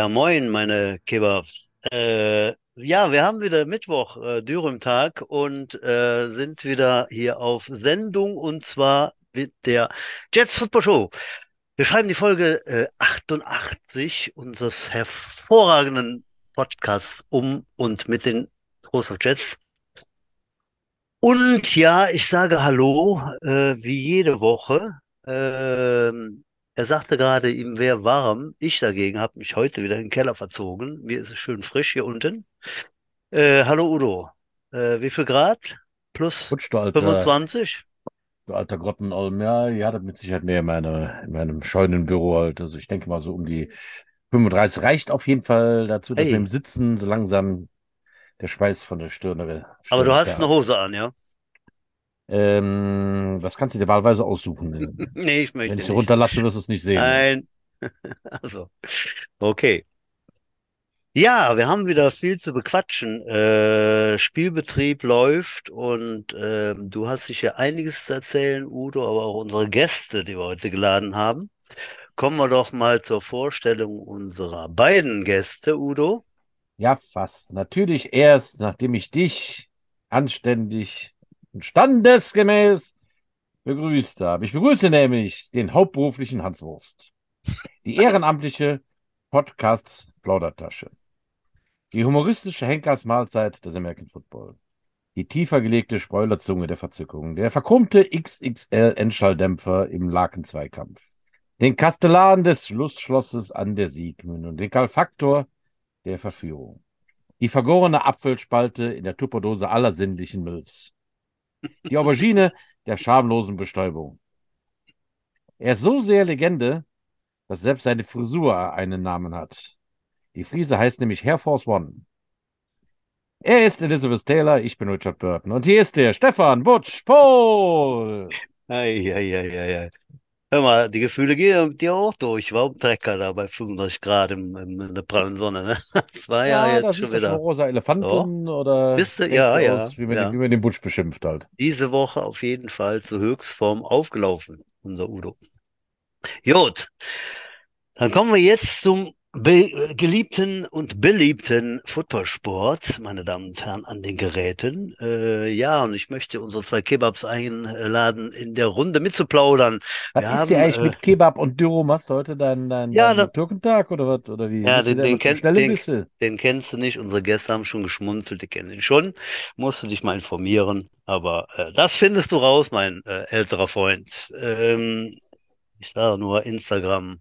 Ja, moin, meine Kebabs. Äh, ja, wir haben wieder Mittwoch, äh, Dürüm-Tag und äh, sind wieder hier auf Sendung und zwar mit der Jets Football Show. Wir schreiben die Folge äh, 88 unseres hervorragenden Podcasts um und mit den Host of Jets. Und ja, ich sage Hallo, äh, wie jede Woche. Ähm, er sagte gerade, ihm wäre warm. Ich dagegen habe mich heute wieder in den Keller verzogen. Mir ist es schön frisch hier unten. Äh, hallo Udo. Äh, wie viel Grad? Plus du alter, 25? du alter Grottenolm. Ja, ihr hattet mit Sicherheit mehr in, meine, in meinem Scheunenbüro halt. Also ich denke mal so um die 35 reicht auf jeden Fall dazu, dass Hey, wir im Sitzen so langsam der Schweiß von der Stirn, aber du hast eine. Hose an, ja? Ähm, das kannst du dir wahlweise aussuchen. Nee, ich Wenn möchte ich sie nicht. runterlasse, wirst du es nicht sehen. Nein. Also, okay. Ja, wir haben wieder viel zu bequatschen. Äh, Spielbetrieb läuft und ähm, du hast sicher einiges zu erzählen, Udo, aber auch unsere Gäste, die wir heute geladen haben. Kommen wir doch mal zur Vorstellung unserer beiden Gäste, Udo. Ja, fast. Natürlich erst, nachdem ich dich anständig standesgemäß begrüßt habe. Ich begrüße nämlich den hauptberuflichen Hans Wurst, die ehrenamtliche Podcast-Plaudertasche, die humoristische Henkersmahlzeit des American Football, die tiefer gelegte Spoilerzunge der Verzückung, der verkrummte XXL-Endschalldämpfer im Lakenzweikampf, den Kastellan des Schlussschlosses an der Siegmündung, den Kalfaktor der Verführung, die vergorene Apfelspalte in der Tupperdose aller sinnlichen Milfs, die Aubergine der schamlosen Bestäubung. Er ist so sehr Legende, dass selbst seine Frisur einen Namen hat. Die Friese heißt nämlich Air Force One. Er ist Elizabeth Taylor, ich bin Richard Burton. Und hier ist der Stefan Butch Pohl. Ei, ei, ei, ei, ei. Hör mal, die Gefühle gehen dir auch durch. Ich war auf dem Trecker da bei 35 Grad im, im, in der prallen Sonne. Ne? Das war ja Ja, jetzt schon siehst du schon wieder. rosa So. Elefanten oder Bist du? Ja, ja, aus, wie man, den, ja. wie man den Butch beschimpft halt. Diese Woche auf jeden Fall zur Höchstform aufgelaufen, unser Udo. Gut, dann kommen wir jetzt zum be geliebten und beliebten Footballsport, meine Damen und Herren, an den Geräten. Äh, ja, und ich möchte unsere zwei Kebabs einladen, in der Runde mitzuplaudern. Was Wir ist hier haben, eigentlich äh, mit Kebab und Dürüm? Hast du heute deinen dein, ja, dein da, Türkentag oder was? Oder wie? ja, den, den, kenn, den, den kennst du nicht. Unsere Gäste haben schon geschmunzelt, die kennen ihn schon. Musst du dich mal informieren. Aber äh, das findest du raus, mein äh, älterer Freund. Ähm, ich sage nur Instagram,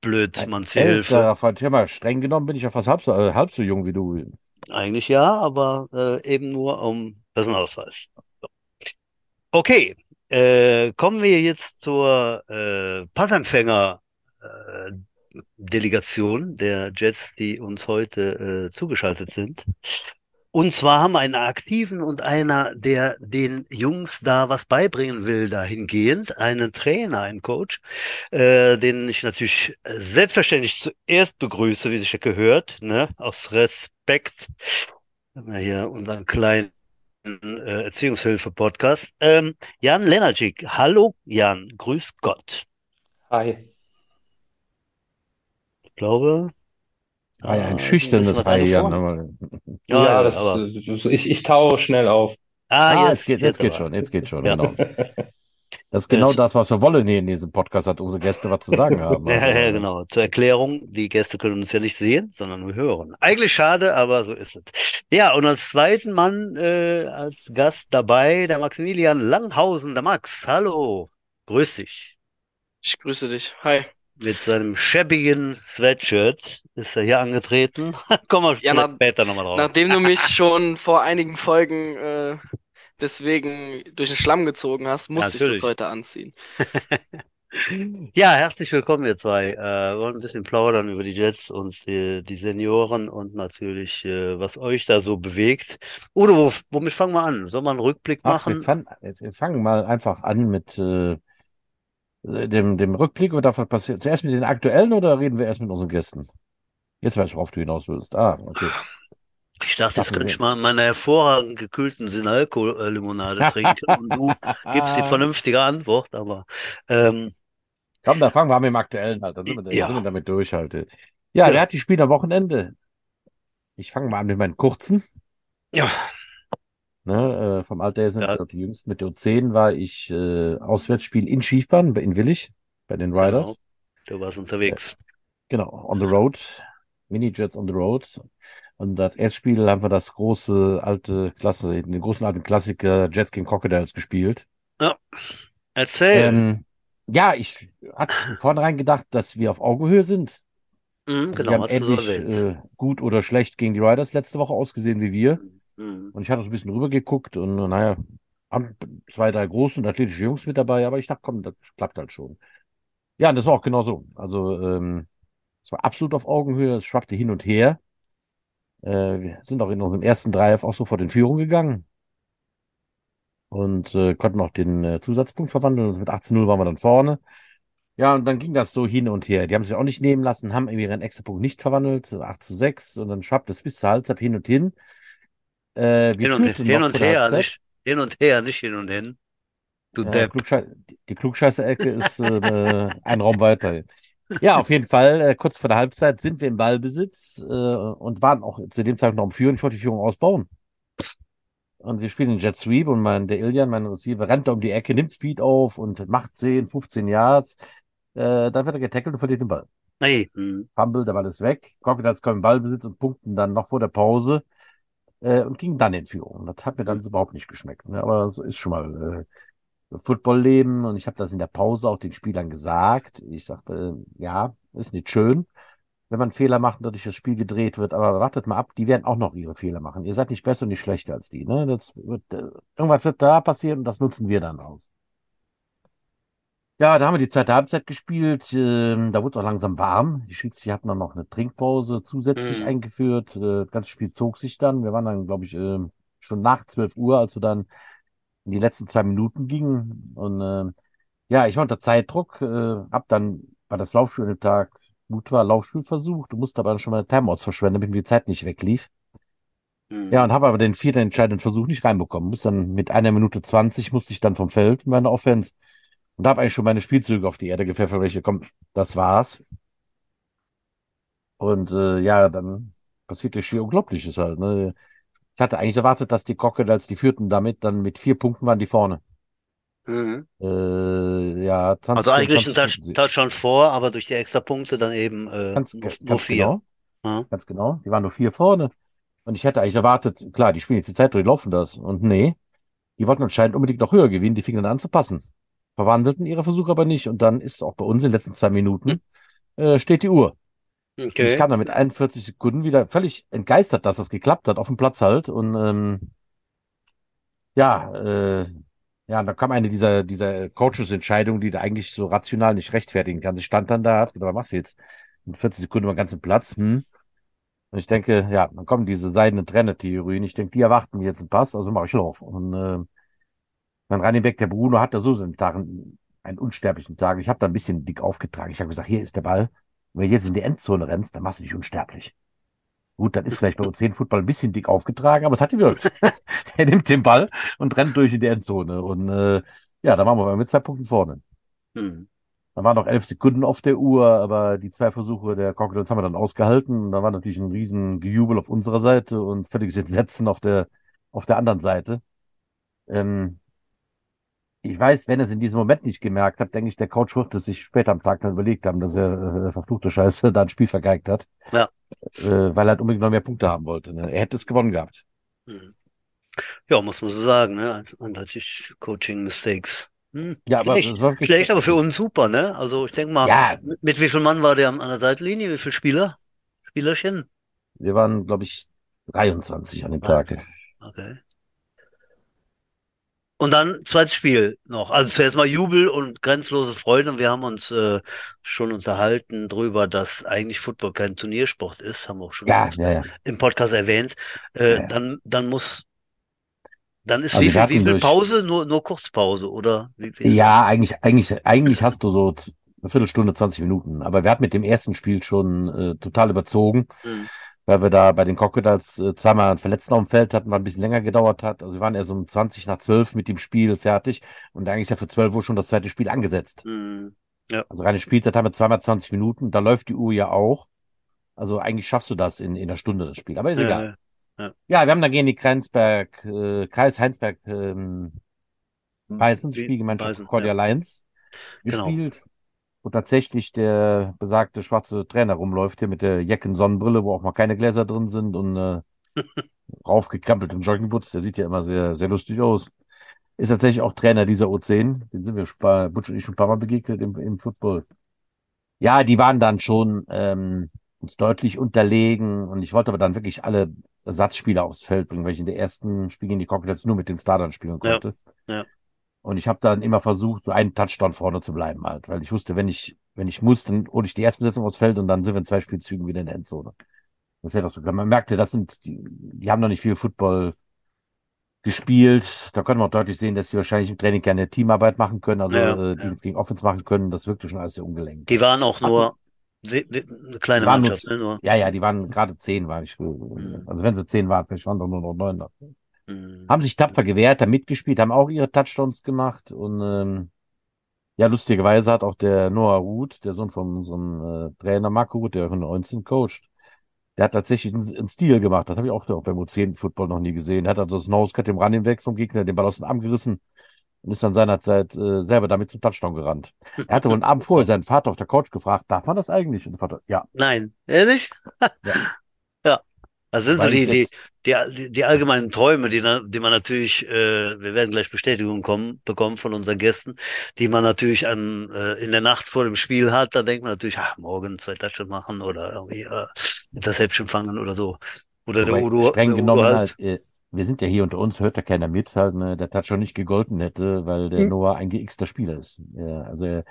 blöd, älterer Freund. Hör mal, streng genommen bin ich ja fast halb so, äh, halb so jung wie du. Eigentlich ja, aber äh, eben nur um Personalausweis. Okay, äh, kommen wir jetzt zur äh, Passempfänger äh, Delegation der Jets, die uns heute äh, zugeschaltet sind. Und zwar haben wir einen aktiven und einer, der den Jungs da was beibringen will, dahingehend, einen Trainer, einen Coach, äh, den ich natürlich äh, selbstverständlich zuerst begrüße, wie sich ja gehört, ne, aus Respekt. Haben wir hier unseren kleinen äh, Erziehungshilfe-Podcast. Ähm, Jan Lenarczyk. Hallo, Jan. Grüß Gott. Hi. Ich glaube, War ja ein schüchternes deine Jan. Ja, Ja, das, aber. ich, ich taue schnell auf. Ah, Ah, jetzt jetzt, geht, jetzt geht schon, jetzt geht schon, Ja. genau. Das ist genau Das, das, was wir wollen hier in diesem Podcast, hat unsere Gäste was zu sagen haben. ja, Also, ja, äh, genau. Zur Erklärung, die Gäste können uns ja nicht sehen, sondern nur hören. Eigentlich schade, aber so ist es. Ja, und als zweiten Mann äh, als Gast dabei, der Maximilian Langhausen, der Max. Hallo, grüß dich. Ich grüße dich. Hi. Mit seinem schäbigen Sweatshirt ist er hier angetreten. Kommen wir Ja, nach, später nochmal drauf. nachdem du mich schon vor einigen Folgen äh, deswegen durch den Schlamm gezogen hast, Ja, musste ich das heute anziehen. Ja, herzlich willkommen, ihr zwei. Äh, wir wollen ein bisschen plaudern über die Jets und die, die Senioren und natürlich, äh, was euch da so bewegt. Udo, wo, womit fangen wir an? Sollen wir einen Rückblick Ach, wir, machen? fan, wir fangen mal einfach an mit äh, dem, dem Rückblick und davon passiert. Zuerst mit den aktuellen oder reden wir erst mit unseren Gästen? Jetzt weiß ich, worauf du hinaus willst. Ah, okay. Ich dachte, jetzt könnte ich mal meine hervorragend gekühlten Sinalco-Limonade trinken und du gibst die vernünftige Antwort, aber ähm, Komm, dann fangen wir an mit dem aktuellen halt. Dann sind wir, dann sind wir ja, damit durch halt. Ja, Ja. wer hat die Spiele am Wochenende? Ich fange mal an mit meinen kurzen. Ja, Ne, äh, vom Alter her sind Ja. die jüngsten. Mit der U10 war ich äh, Auswärtsspiel in Schiefbahn, in Willig, bei den Riders. genau. Du warst unterwegs. Genau, on the road. Minijets on the road. Und als Erstspiel haben wir das große alte Klasse, den großen alten Klassiker Jets gegen Crocodiles gespielt. Erzähl. Ähm, ja, ich hatte vornherein gedacht, dass wir auf Augenhöhe sind. Mhm, wir genau, haben du so ähnlich äh, gut oder schlecht gegen die Riders letzte Woche ausgesehen wie wir. Mhm. Und ich hatte so ein bisschen rübergeguckt und naja, haben zwei, drei große und athletische Jungs mit dabei, aber ich dachte, komm, das klappt halt schon. Ja, und das war auch genau so. Also, ähm, es war absolut auf Augenhöhe, es schwappte hin und her. Äh, wir sind auch in unserem ersten Drive auch sofort in Führung gegangen und äh, konnten auch den äh, Zusatzpunkt verwandeln. Also mit 18-0 waren wir dann vorne. Ja, und dann ging das so hin und her. Die haben sich auch nicht nehmen lassen, haben irgendwie ihren Extrapunkt nicht verwandelt, 8 zu 6, und dann schwappte es bis zur Halbzeit hin und hin. Äh, Hin und, hin und her, Halbzeit. nicht hin und her, nicht hin und hin. Du Ja, Depp. Klugschei die, Klugscheißer-Ecke ist äh, ein Raum weiter. Ja, auf jeden Fall, äh, kurz vor der Halbzeit sind wir im Ballbesitz äh, und waren auch zu dem Zeitpunkt noch am Führen. Ich wollte die Führung ausbauen. Und wir spielen den Jet Sweep und mein, der Iljan, mein Receiver, rennt da um die Ecke, nimmt Speed auf und macht 10, 15 Yards. Äh, dann wird er getackelt und verliert den Ball. Hey, hm. Fumble, der Ball ist weg. Crocodiles kommen im Ballbesitz und punkten dann noch vor der Pause äh, und gingen dann in Führung. Das hat mir dann überhaupt nicht geschmeckt. Ne? Aber so ist schon mal äh, Football-Leben und ich habe das in der Pause auch den Spielern gesagt. Ich sagte, äh, ja, ist nicht schön, wenn man Fehler macht und dadurch das Spiel gedreht wird, aber wartet mal ab, die werden auch noch ihre Fehler machen. Ihr seid nicht besser und nicht schlechter als die. Ne? Das wird, äh, irgendwas wird da passieren und das nutzen wir dann aus. Ja, da haben wir die zweite Halbzeit gespielt. Ähm, da wurde es auch langsam warm. Die Schiedsrichter hatten dann noch eine Trinkpause zusätzlich Mhm. eingeführt. Äh, das ganze Spiel zog sich dann. Wir waren dann, glaube ich, äh, schon nach 12 Uhr, als wir dann die letzten zwei Minuten gingen. Und äh, ja, ich war unter Zeitdruck, äh, hab dann, weil das Laufspiel an dem Tag gut war, Laufspiel versucht, musste aber dann schon mal Timeouts verschwenden, damit die Zeit nicht weglief. Hm. Ja, und habe aber den vierten entscheidenden Versuch nicht reinbekommen. Muss dann mit einer Minute 20 musste ich dann vom Feld in meine Offense und habe eigentlich schon meine Spielzüge auf die Erde gepfeffert, welche komm, das war's. Und äh, ja, dann passierte schier Unglaubliches halt. Ne? Ich hatte eigentlich erwartet, dass die Crocodiles, die führten damit, dann mit vier Punkten waren die vorne. Mhm. Äh, ja, 20, Also eigentlich ein 24 Touch, führten sie. Touchdown vor, aber durch die Extrapunkte dann eben äh, Ganz, nur, ganz nur vier. genau. Ja. Ganz genau. Die waren nur vier vorne. Und ich hätte eigentlich erwartet, klar, die spielen jetzt die Zeit durch, laufen das. Und nee, die wollten anscheinend unbedingt noch höher gewinnen, die fingen dann an zu passen. Verwandelten ihre Versuche aber nicht. Und dann ist auch bei uns in den letzten zwei Minuten, äh, steht die Uhr. Und ich Okay. kam dann mit 41 Sekunden wieder völlig entgeistert, dass das geklappt hat, auf dem Platz halt. Und ähm, ja, äh, ja, da kam eine dieser, dieser Coaches-Entscheidungen, die da eigentlich so rational nicht rechtfertigen kann. Sie stand dann da, hat gedacht, was machst du jetzt? In 40 Sekunden mal ganz im Platz. Hm. Und ich denke, ja, dann kommen diese seidenen Trenner-Theorien. Ich denke, die erwarten mir jetzt einen Pass, also mache ich Lauf. Und äh, mein Running Back, der Bruno, hat da so seinen Tag, einen unsterblichen Tag. Ich habe da ein bisschen dick aufgetragen. Ich habe gesagt, hier ist der Ball. Wenn du jetzt in die Endzone rennst, dann machst du dich unsterblich. Gut, dann ist vielleicht bei uns 10 Football ein bisschen dick aufgetragen, aber es hat gewirkt. er nimmt den Ball und rennt durch in die Endzone. Und äh, ja, da waren wir mit zwei Punkten vorne. Hm. Da waren noch elf Sekunden auf der Uhr, aber die zwei Versuche der Crocodiles haben wir dann ausgehalten. Und da war natürlich ein riesen Gejubel auf unserer Seite und völliges Entsetzen auf der, auf der anderen Seite. Ähm, ich weiß, wenn er es in diesem Moment nicht gemerkt hat, denke ich, der Coach wird es sich später am Tag dann überlegt haben, dass er äh, verfluchte Scheiße da ein Spiel vergeigt hat. Ja. Äh, weil er halt unbedingt noch mehr Punkte haben wollte. Ne? Er hätte es gewonnen gehabt. Hm. Ja, muss man so sagen, ne? Eindeutig Coaching Mistakes. Hm. Ja, aber Schlecht, wirklich schlecht, aber für uns super, ne? Also ich denke mal, Ja, mit, mit wie viel Mann war der an der Seitenlinie? Wie viele Spieler? Spielerchen? wir waren, glaube ich, 23 an dem Tag. Okay. Und dann zweites Spiel noch. Also zuerst mal Jubel und grenzlose Freude. Und wir haben uns äh, schon unterhalten drüber, dass eigentlich Football kein Turniersport ist. Haben wir auch schon Ja, ja, ja. im Podcast erwähnt. Äh, dann, dann muss, dann ist Also wie viel, wie viel Pause? Nur, nur Kurzpause, oder? Ja, eigentlich, eigentlich, eigentlich hast du so eine Viertelstunde, 20 Minuten. Aber wir hatten mit dem ersten Spiel schon äh, total überzogen, das? Hm. weil wir da bei den Crocodiles äh, zweimal einen Verletzten auf dem Feld hatten, was ein bisschen länger gedauert hat. Also wir waren erst um 20 nach 12 mit dem Spiel fertig und eigentlich ist ja für 12 Uhr schon das zweite Spiel angesetzt. Hm. Also reine Spielzeit haben wir zweimal 20 Minuten. Da läuft die Uhr ja auch. Also eigentlich schaffst du das in, in einer Stunde, das Spiel. Aber ist egal. Ja, Ja, wir haben dann gegen die Kreisberg, äh, Kreis Heinsberg ähm, Beißen, Wie- Spielgemeinschaft Beißen, Concordia ja. Lions Genau. Wo tatsächlich der besagte schwarze Trainer rumläuft hier mit der Jecken Sonnenbrille, wo auch mal keine Gläser drin sind und äh, raufgekrampeltem Joggingboots. Der sieht ja immer sehr, sehr lustig aus. Ist tatsächlich auch Trainer dieser U10. Den sind wir Butch und ich schon ein paar Mal begegnet im, im Football. Ja, die waren dann schon ähm, uns deutlich unterlegen und ich wollte aber dann wirklich alle Ersatzspieler aufs Feld bringen, weil ich in der ersten Spiel gegen die Crocodiles nur mit den Startern spielen Ja, konnte. ja. Und ich habe dann immer versucht, so einen Touchdown vorne zu bleiben halt, weil ich wusste, wenn ich, wenn ich muss, dann hole ich die Erstbesetzung aufs Feld und dann sind wir in zwei Spielzügen wieder in der Endzone. Das hätte auch so. Man merkte, das sind, die, die haben noch nicht viel Football gespielt. Da konnte man auch deutlich sehen, dass sie wahrscheinlich im Training keine Teamarbeit machen können, also Ja, äh, Defense gegen Offense machen können. Das wirkte schon alles sehr ungelenkt. Die waren auch nur we- eine kleine Die waren nur- Mannschaft, ne? Nur, Ja, ja, die waren gerade zehn, war ich. Mhm. Also wenn sie zehn waren, vielleicht waren doch nur noch neun. Mhm. Haben sich tapfer gewehrt, haben mitgespielt, haben auch ihre Touchdowns gemacht und ähm, ja, lustigerweise hat auch der Noah Ruth, der Sohn von unserem äh, Trainer Marco Ruth, der von 19 coacht, der hat tatsächlich einen, einen Stil gemacht. Das habe ich auch, auch beim U10 Football noch nie gesehen. Er hat also das Nosecut im Running weg vom Gegner, den Ball aus dem Arm gerissen und ist dann seinerzeit äh, selber damit zum Touchdown gerannt. Er hatte wohl einen Abend vorher seinen Vater auf der Couch gefragt, darf man das eigentlich? Und der Vater, ja. Nein, ehrlich? Ja. Das sind so Weil die, die, die, die, die allgemeinen Träume, die, die man natürlich, äh, wir werden gleich Bestätigung kommen, bekommen von unseren Gästen, die man natürlich an, äh, in der Nacht vor dem Spiel hat. Da denkt man natürlich, ach, morgen zwei Touchdowns machen oder irgendwie äh, Interception fangen oder so. Oder der Wobei, Udo, streng der genommen Udo halt, äh, wir sind ja hier unter uns, hört ja keiner mit, halt, ne, der Touchdown nicht gegolten hätte, weil der Hm. Noah ein geixter Spieler ist. Ja, also er-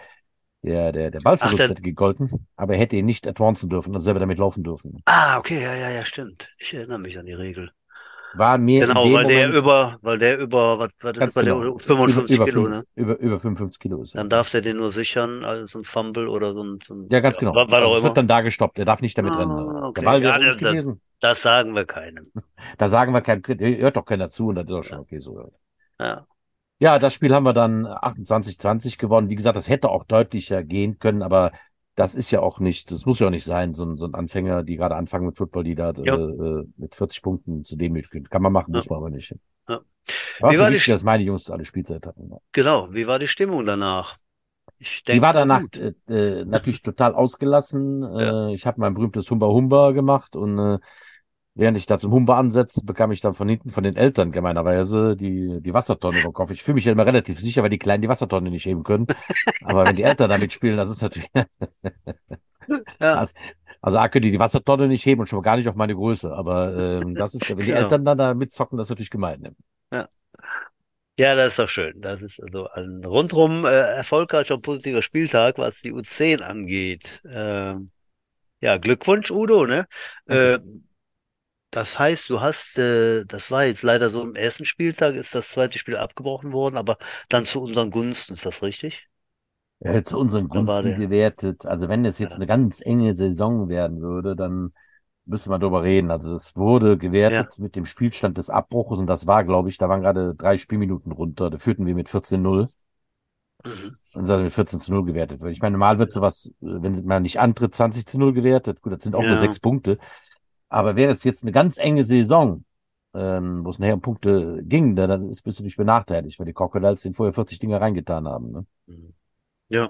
der, der, der Ballverlust Ach, der- hätte gegolten, aber er hätte ihn nicht advancen dürfen und selber damit laufen dürfen. Ah, okay, ja, ja, ja, stimmt. Ich erinnere mich an die Regel. War mir Genau, weil der Moment, über, weil der über, was, was ist, genau, der 55 über, über, Kilo, ne? über, über 55 Kilo ist. Dann darf der den nur sichern, als ein Fumble oder so ein, so ein ja, ganz genau. War, war also immer. wird dann da gestoppt, er darf nicht damit Ah, rennen. okay. Der Ball wäre Ja, der- der- gewesen. Das sagen wir keinem. Da sagen wir kein Tritt, hört doch keiner zu und das ist doch schon okay so. Ja. Ja, das Spiel haben wir dann 28-20 gewonnen. Wie gesagt, das hätte auch deutlicher gehen können, aber das ist ja auch nicht, das muss ja auch nicht sein, so ein, so ein Anfänger, die gerade anfangen mit Football, die da äh, Ja. äh, mit 40 Punkten zu demütigen. Kann man machen, muss Ja. man aber nicht. Ja. War Wie war die wichtig, dass meine Jungs alle Spielzeit hatten. Genau. Wie war die Stimmung danach? Ich Die denke war mal danach äh, äh, natürlich total ausgelassen. Äh, ich habe mein berühmtes Humba Humba gemacht und äh, während ich da zum Humba ansetze, bekam ich dann von hinten von den Eltern gemeinerweise die, die Wassertonne den Kopf. Ich fühle mich ja immer relativ sicher, weil die Kleinen die Wassertonne nicht heben können. Aber wenn die Eltern damit spielen, das ist natürlich. Ja. Also A können die die Wassertonne nicht heben und schon mal gar nicht auf meine Größe. Aber ähm, das ist, wenn die Genau. Eltern dann da mitzocken, das ist natürlich gemein. Ne? Ja, das ist doch schön. Das ist also ein rundrum äh, erfolgreicher und positiver Spieltag, was die U10 angeht. Ähm, ja, Glückwunsch, Udo, ne? Äh, das heißt, du hast, äh, das war jetzt leider so im ersten Spieltag, ist das zweite Spiel abgebrochen worden, aber dann zu unseren Gunsten, ist das richtig? äh, zu unseren Gunsten gewertet. Also wenn es jetzt Ja. eine ganz enge Saison werden würde, dann müsste man darüber reden. Also es wurde gewertet mit dem Spielstand des Abbruches und das war, glaube ich, da waren gerade drei Spielminuten runter. Da führten wir mit 14-0 Mhm. und dann mit 14 zu 0 gewertet wird. Ich meine, normal wird sowas, äh, wenn man nicht antritt, 20 zu 0 gewertet. Gut, das sind auch nur Ja. sechs Punkte. Aber wäre es jetzt eine ganz enge Saison, ähm, wo es nachher um Punkte ging, dann, dann ist, bist du nicht benachteiligt, weil die Crocodiles den vorher 40 Dinger reingetan haben. Ne? Mhm. Ja,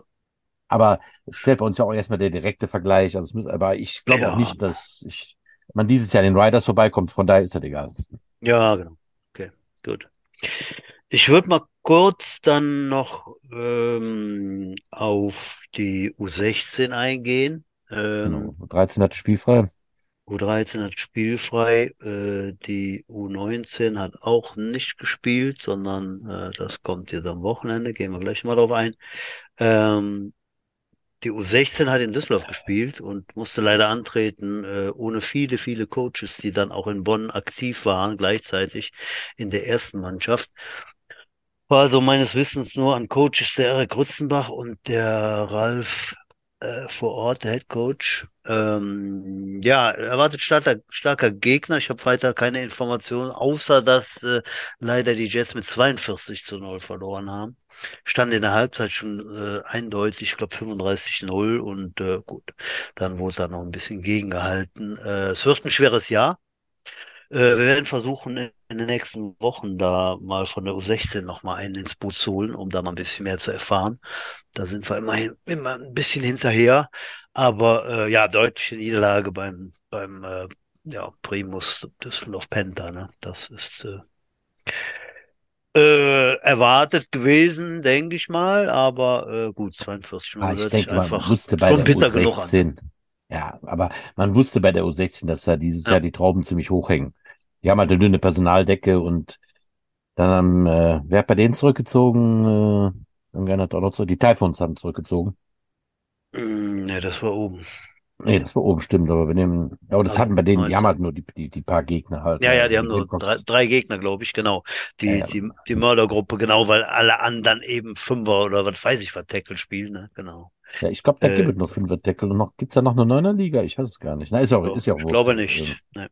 Aber es zählt bei uns ja auch erstmal der direkte Vergleich. Also muss, aber ich glaube Ja. auch nicht, dass ich, man dieses Jahr den Riders vorbeikommt, von daher ist das egal. ja, genau. Okay, gut. Ich würde mal kurz dann noch ähm, auf die U16 eingehen. Ähm, Genau. 13 hatte spielfrei. U13 hat spielfrei, äh, die U19 hat auch nicht gespielt, sondern äh, das kommt jetzt am Wochenende, gehen wir gleich mal drauf ein. Ähm, die U16 hat in Düsseldorf gespielt und musste leider antreten, äh, ohne viele, viele Coaches, die dann auch in Bonn aktiv waren, gleichzeitig in der ersten Mannschaft. War also meines Wissens nur an Coaches der Erik Grützenbach und der Ralf äh, vor Ort, der Head Coach. Ähm, ja, erwartet starker, starker Gegner. Ich habe weiter keine Informationen, außer dass äh, leider die Jets mit 42 zu 0 verloren haben. stand in der Halbzeit schon äh, eindeutig, ich glaube 35-0 und äh, gut, dann wurde da noch ein bisschen gegengehalten. Äh, es wird ein schweres Jahr. Äh, wir werden versuchen, in, den nächsten Wochen da mal von der U16 noch mal einen ins Boot zu holen, um da mal ein bisschen mehr zu erfahren. Da sind wir immerhin immer ein bisschen hinterher, aber äh, ja, deutliche Niederlage beim beim äh, ja, Primus Düsseldorf Penta, ne? Das ist äh, äh, erwartet gewesen, denke ich mal, aber äh, gut, 42 Ah, Minuten ich hört sich denke, man einfach wusste bei der bitter genug an. U16, ja, aber man wusste bei der U16, dass da dieses Ja. Jahr die Trauben ziemlich hoch hängen. Die haben halt eine dünne Personaldecke und dann haben, äh, wer hat bei denen zurückgezogen? Äh, hat auch noch so, die Typhoons haben zurückgezogen. Ne, das war oben. Nee, das war oben, stimmt, aber wir nehmen, aber das Also hatten bei denen, die haben 19. halt nur die, die, die paar Gegner halt. Ja, ja, also die haben nur drei, drei Gegner, glaube ich, genau. Die, Ja, ja. die, die Mördergruppe, genau, weil alle anderen eben Fünfer oder was weiß ich, was Tackle spielen, ne? Genau. Ja, ich glaube, da Äh, gibt es noch fünf Deckel und noch, gibt's da noch eine neuner Liga? Ich weiß es gar nicht. Na, ist ja auch, ist ja auch ich glaube nicht. Ne.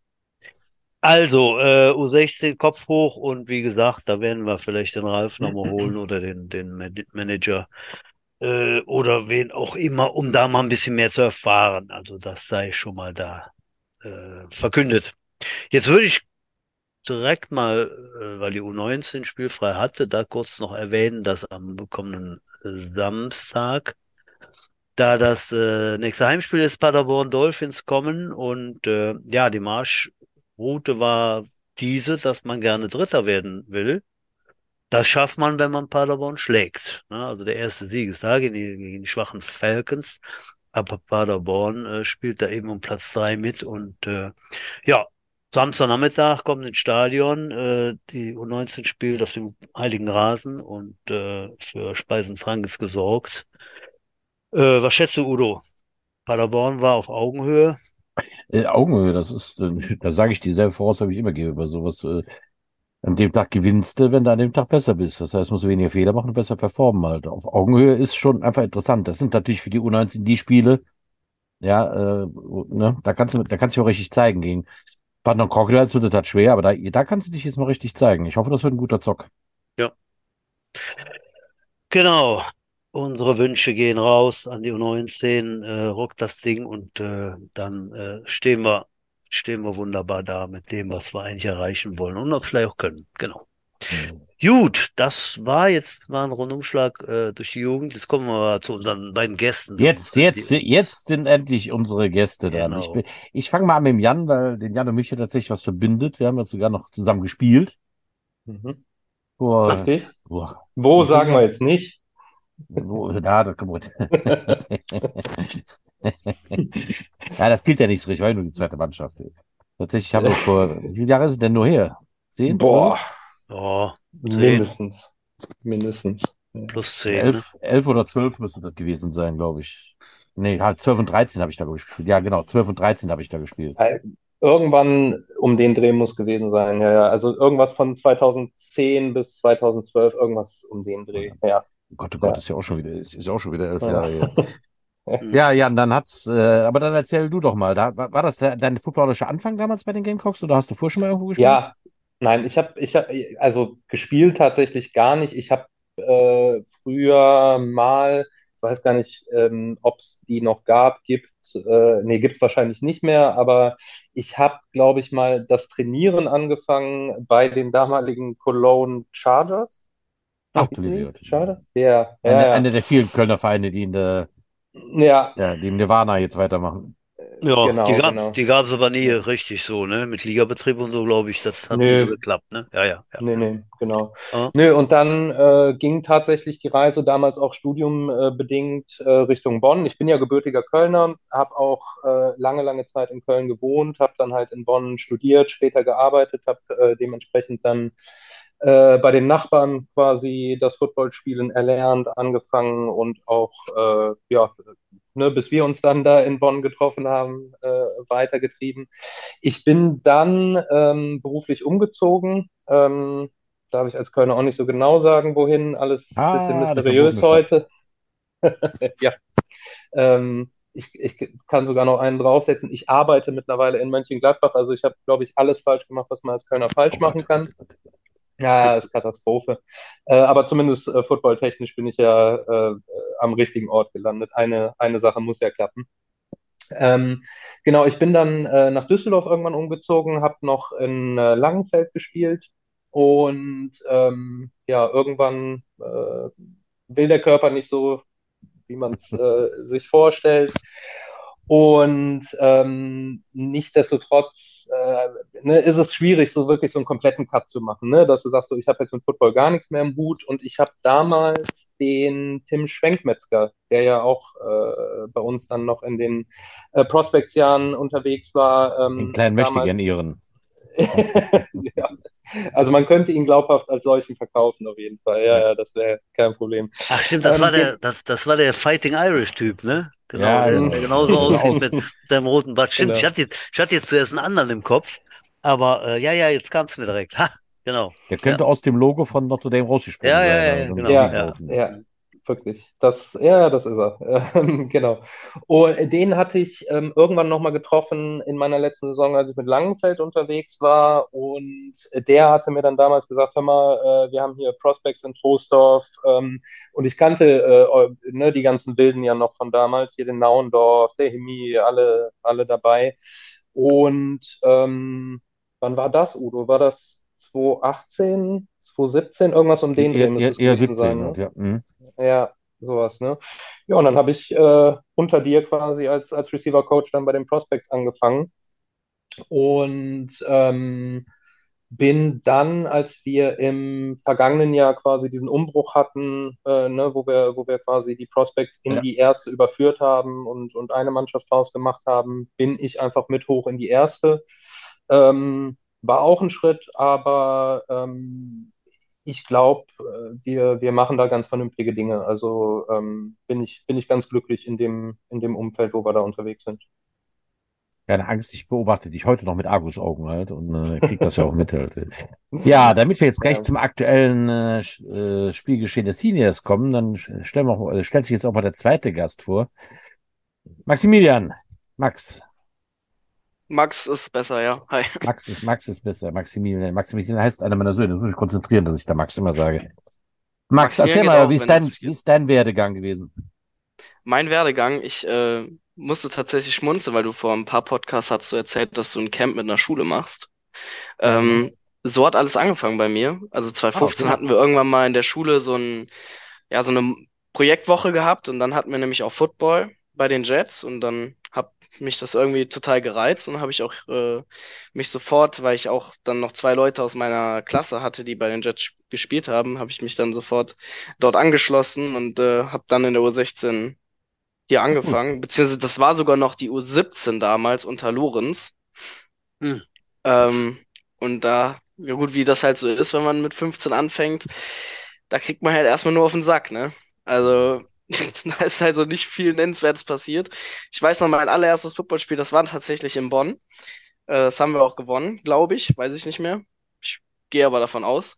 Also, äh, U16 Kopf hoch und wie gesagt, da werden wir vielleicht den Ralf nochmal holen oder den, den Man- Manager äh, oder wen auch immer, um da mal ein bisschen mehr zu erfahren. Also das sei schon mal da äh, verkündet. Jetzt würde ich direkt mal, äh, weil die U19 spielfrei hatte, da kurz noch erwähnen, dass am kommenden Samstag da das äh, nächste Heimspiel ist Paderborn Dolphins kommen und äh, ja, die Marschroute war diese, dass man gerne Dritter werden will. Das schafft man, wenn man Paderborn schlägt. Ne? Also der erste Sieg ist da gegen die, gegen die schwachen Falcons. Aber Paderborn äh, spielt da eben um Platz drei mit und äh, ja, Samstagnachmittag kommt ins Stadion. Äh, die U19 spielt auf dem Heiligen Rasen und äh, für Speisenfrank ist gesorgt. Äh, was schätzt du, Udo? Paderborn war auf Augenhöhe. Äh, Augenhöhe, das ist, äh, da sage ich dieselbe Voraus, habe ich immer gebe bei sowas. Äh, an dem Tag gewinnst du, wenn du an dem Tag besser bist. Das heißt, musst du weniger Fehler machen und besser performen halt. Auf Augenhöhe ist schon einfach interessant. Das sind natürlich für die U19 die Spiele, ja, äh, ne, da kannst du, da kannst du auch richtig zeigen gegen Partner Crocodiles wird das schwer, aber da, da kannst du dich jetzt mal richtig zeigen. Ich hoffe, das wird ein guter Zock. Genau. Unsere Wünsche gehen raus an die U19, äh, rockt das Ding und äh, dann äh, stehen wir, stehen wir wunderbar da mit dem, was wir eigentlich erreichen wollen und das vielleicht auch können. Genau. Gut, das war jetzt mal ein Rundumschlag äh, durch die Jugend. Jetzt kommen wir zu unseren beiden Gästen. Jetzt, jetzt, jetzt sind endlich unsere Gäste dran. Genau. Ich, bin- ich fange mal an mit dem Jan, weil den Jan und mich ja tatsächlich was verbindet. Wir haben ja sogar noch zusammen gespielt. Mhm. Vor, Richtig. boah, Wo sagen wir jetzt nicht? Da, das kommt gut. Ja, das gilt ja nicht so richtig, weil nur die zweite Mannschaft. Tatsächlich haben wir vor, wie viele Jahre ist es denn nur her? Zehn, Boah, Ja, zehn mindestens. Mindestens. Plus zwölf? zehn. Ne? Elf, elf oder zwölf müsste das gewesen sein, glaube ich. Nee, halt zwölf und dreizehn habe ich da gespielt. Ja, genau, zwölf und dreizehn habe ich da gespielt. Irgendwann um den Dreh muss gewesen sein. Ja, ja. Also irgendwas von 2010 bis 2012, irgendwas um den Dreh. Ja. Oh Gott, oh Gott, Ja. ist ja auch schon wieder, ist, ist auch schon wieder elf Ja. Jahre her. Ja, Jan, dann hat's, äh, aber dann erzähl du doch mal, da, war, das dein footballischer Anfang damals bei den Gamecocks oder hast du vorher schon mal irgendwo gespielt? Ja, nein, ich habe, ich hab, also gespielt tatsächlich gar nicht. Ich habe äh, früher mal, ich weiß gar nicht, ähm, ob es die noch gab, gibt, äh, nee, gibt es wahrscheinlich nicht mehr, aber ich habe, glaube ich, mal das Trainieren angefangen bei den damaligen Cologne Chargers. Ach? Olivier. Charger? Ja, Eine, ja, ja. eine der vielen Kölner Vereine, die in der, Ja, ja, die im Nirvana jetzt weitermachen. Ja, genau, die gab, genau. die gab es aber nie richtig so, ne? Mit Ligabetrieb und so, glaube ich. Das hat Nö. nicht so geklappt, ne? Ja, ja, ja. Nee, nee, genau. Ja. Nö, und dann äh, ging tatsächlich die Reise damals auch studiumbedingt äh, bedingt, äh, Richtung Bonn. Ich bin ja gebürtiger Kölner, habe auch äh, lange, lange Zeit in Köln gewohnt, habe dann halt in Bonn studiert, später gearbeitet, habe äh, dementsprechend dann äh, bei den Nachbarn quasi das Footballspielen erlernt, angefangen und auch, äh, ja, ne, bis wir uns dann da in Bonn getroffen haben, äh, weitergetrieben. Ich bin dann ähm, beruflich umgezogen. Ähm, darf ich als Kölner auch nicht so genau sagen, wohin. Alles ein Ah, bisschen mysteriös heute. Ja. Ähm, ich, ich kann sogar noch einen draufsetzen. Ich arbeite mittlerweile in Mönchengladbach. Also ich habe, glaube ich, alles falsch gemacht, was man als Kölner falsch Oh machen kann. Ja, ist Katastrophe. Äh, aber zumindest äh, footballtechnisch bin ich ja äh, am richtigen Ort gelandet. Eine, eine Sache muss ja klappen. Ähm, genau, ich bin dann äh, nach Düsseldorf irgendwann umgezogen, habe noch in äh, Langenfeld gespielt und ähm, ja, irgendwann äh, will der Körper nicht so, wie man es äh, sich vorstellt. Und ähm, nichtsdestotrotz äh, ne, ist es schwierig, so wirklich so einen kompletten Cut zu machen, ne? dass du sagst, so, ich habe jetzt mit Football gar nichts mehr im Hut. Und ich habe damals den Tim Schwenkmetzger, der ja auch äh, bei uns dann noch in den äh, Prospects-Jahren unterwegs war. Ähm, den kleinen möchte ich ihren. Ja. Also man könnte ihn glaubhaft als solchen verkaufen, auf jeden Fall. Ja, ja, das wäre kein Problem. Ach stimmt, das, ähm, war der, das, das war der Fighting Irish-Typ, ne? Genau, ja, der, der genauso aussieht mit seinem roten Bart. Stimmt, genau. ich, hatte jetzt, ich hatte jetzt zuerst einen anderen im Kopf, aber äh, ja, ja, jetzt kam es mir direkt. Ha, genau. Der könnte ja. aus dem Logo von Notre Dame rausgesprungen ja, ja, ja, genau. ja, ja, wirklich. Das, ja, das ist er. genau. Und den hatte ich ähm, irgendwann nochmal getroffen in meiner letzten Saison, als ich mit Langenfeld unterwegs war. Und der hatte mir dann damals gesagt: Hör mal, äh, wir haben hier Prospects in Troisdorf. Ähm, und ich kannte äh, ne, die ganzen Wilden ja noch von damals, hier den Nauendorf, der Hemi, alle, alle dabei. Und ähm, wann war das, Udo? War das 2018, 2017, irgendwas um den Dreh müsste es eher 17, sein. Ne? Ja. Mhm. ja, sowas, ne? Ja, und dann habe ich äh, unter dir quasi als, als Receiver-Coach dann bei den Prospects angefangen. Und ähm, bin dann, als wir im vergangenen Jahr quasi diesen Umbruch hatten, äh, ne, wo wir, wo wir quasi die Prospects in ja. die erste überführt haben und, und eine Mannschaft draus gemacht haben, bin ich einfach mit hoch in die erste. Ähm, war auch ein Schritt, aber ähm, ich glaube, äh, wir, wir machen da ganz vernünftige Dinge. Also ähm, bin, ich, bin ich ganz glücklich in dem, in dem Umfeld, wo wir da unterwegs sind. Keine Angst, ich beobachte dich heute noch mit Argusaugen halt und äh, krieg das ja auch mit halt. Ja, damit wir jetzt gleich ja. zum aktuellen äh, äh Spielgeschehen des Seniors kommen, dann stellen wir auch, äh, stellt sich jetzt auch mal der zweite Gast vor. Maximilian, Max, Max ist besser, ja. Hi. Max ist, Max ist besser. Maximilian. Maximilian heißt einer meiner Söhne. Ich muss mich konzentrieren, dass ich da Max immer sage. Max, erzähl mal, auch, wie, ist dein, wie ist dein Werdegang gewesen? Mein Werdegang, ich äh, musste tatsächlich schmunzeln, weil du vor ein paar Podcasts hast du erzählt, dass du ein Camp mit einer Schule machst. Ähm, so hat alles angefangen bei mir. Also 2015 ah, okay. hatten wir irgendwann mal in der Schule so ein, ja, so eine Projektwoche gehabt und dann hatten wir nämlich auch Football bei den Jets und dann mich das irgendwie total gereizt und habe ich auch äh, mich sofort, weil ich auch dann noch zwei Leute aus meiner Klasse hatte, die bei den Jets gespielt haben, habe ich mich dann sofort dort angeschlossen und äh, habe dann in der U16 hier angefangen, beziehungsweise das war sogar noch die U17 damals unter Lorenz. Hm. Ähm, und da, ja gut, wie das halt so ist, wenn man mit 15 anfängt, da kriegt man halt erstmal nur auf den Sack, ne? Also da ist also nicht viel Nennenswertes passiert. Ich weiß noch, mein allererstes Footballspiel, das war tatsächlich in Bonn. Äh, das haben wir auch gewonnen, glaube ich. Weiß ich nicht mehr. Ich gehe aber davon aus.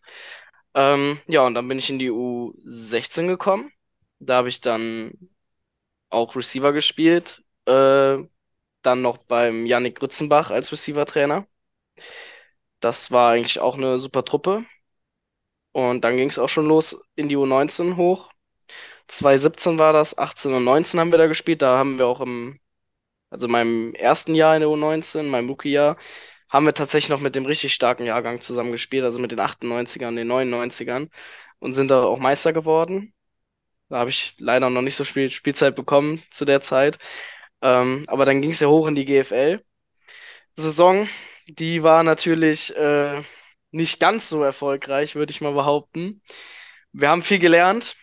Ähm, ja, und dann bin ich in die U16 gekommen. Da habe ich dann auch Receiver gespielt. Äh, dann noch beim Yannick Grützenbach als Receiver-Trainer. Das war eigentlich auch eine super Truppe. Und dann ging es auch schon los in die U19 hoch. 2017 war das, 18 und 19 haben wir da gespielt. Da haben wir auch im, also meinem ersten Jahr in der U19, meinem Rookie-Jahr, haben wir tatsächlich noch mit dem richtig starken Jahrgang zusammen gespielt, also mit den 98ern, den 99ern und sind da auch Meister geworden. Da habe ich leider noch nicht so viel Spielzeit bekommen zu der Zeit. Ähm, aber dann ging es ja hoch in die GFL. Saison, die war natürlich äh, nicht ganz so erfolgreich, würde ich mal behaupten. Wir haben viel gelernt,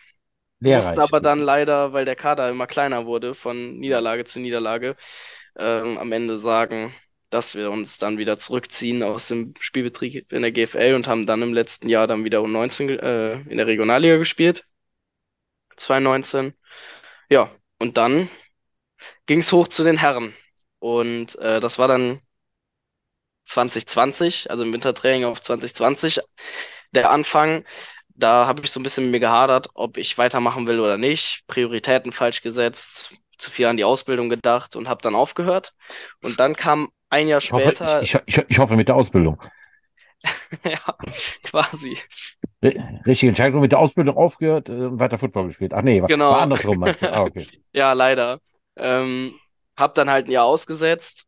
Lehrreich. Mussten aber dann leider, weil der Kader immer kleiner wurde, von Niederlage zu Niederlage, ähm, am Ende sagen, dass wir uns dann wieder zurückziehen aus dem Spielbetrieb in der GFL und haben dann im letzten Jahr dann wieder um 19 äh, in der Regionalliga gespielt. 2019. Ja, und dann ging es hoch zu den Herren. Und äh, das war dann 2020, also im Wintertraining auf 2020, der Anfang da habe ich so ein bisschen mit mir gehadert, ob ich weitermachen will oder nicht. Prioritäten falsch gesetzt, zu viel an die Ausbildung gedacht und habe dann aufgehört. Und dann kam ein Jahr ich später. Hoffe, ich, ich, ich, hoffe mit der Ausbildung. Ja, quasi. Ri- Richtige Entscheidung, mit der Ausbildung aufgehört äh, und weiter Football gespielt. Ach nee, war, Genau. war andersrum? Ah, okay. Ja, leider. Ähm, hab dann halt ein Jahr ausgesetzt.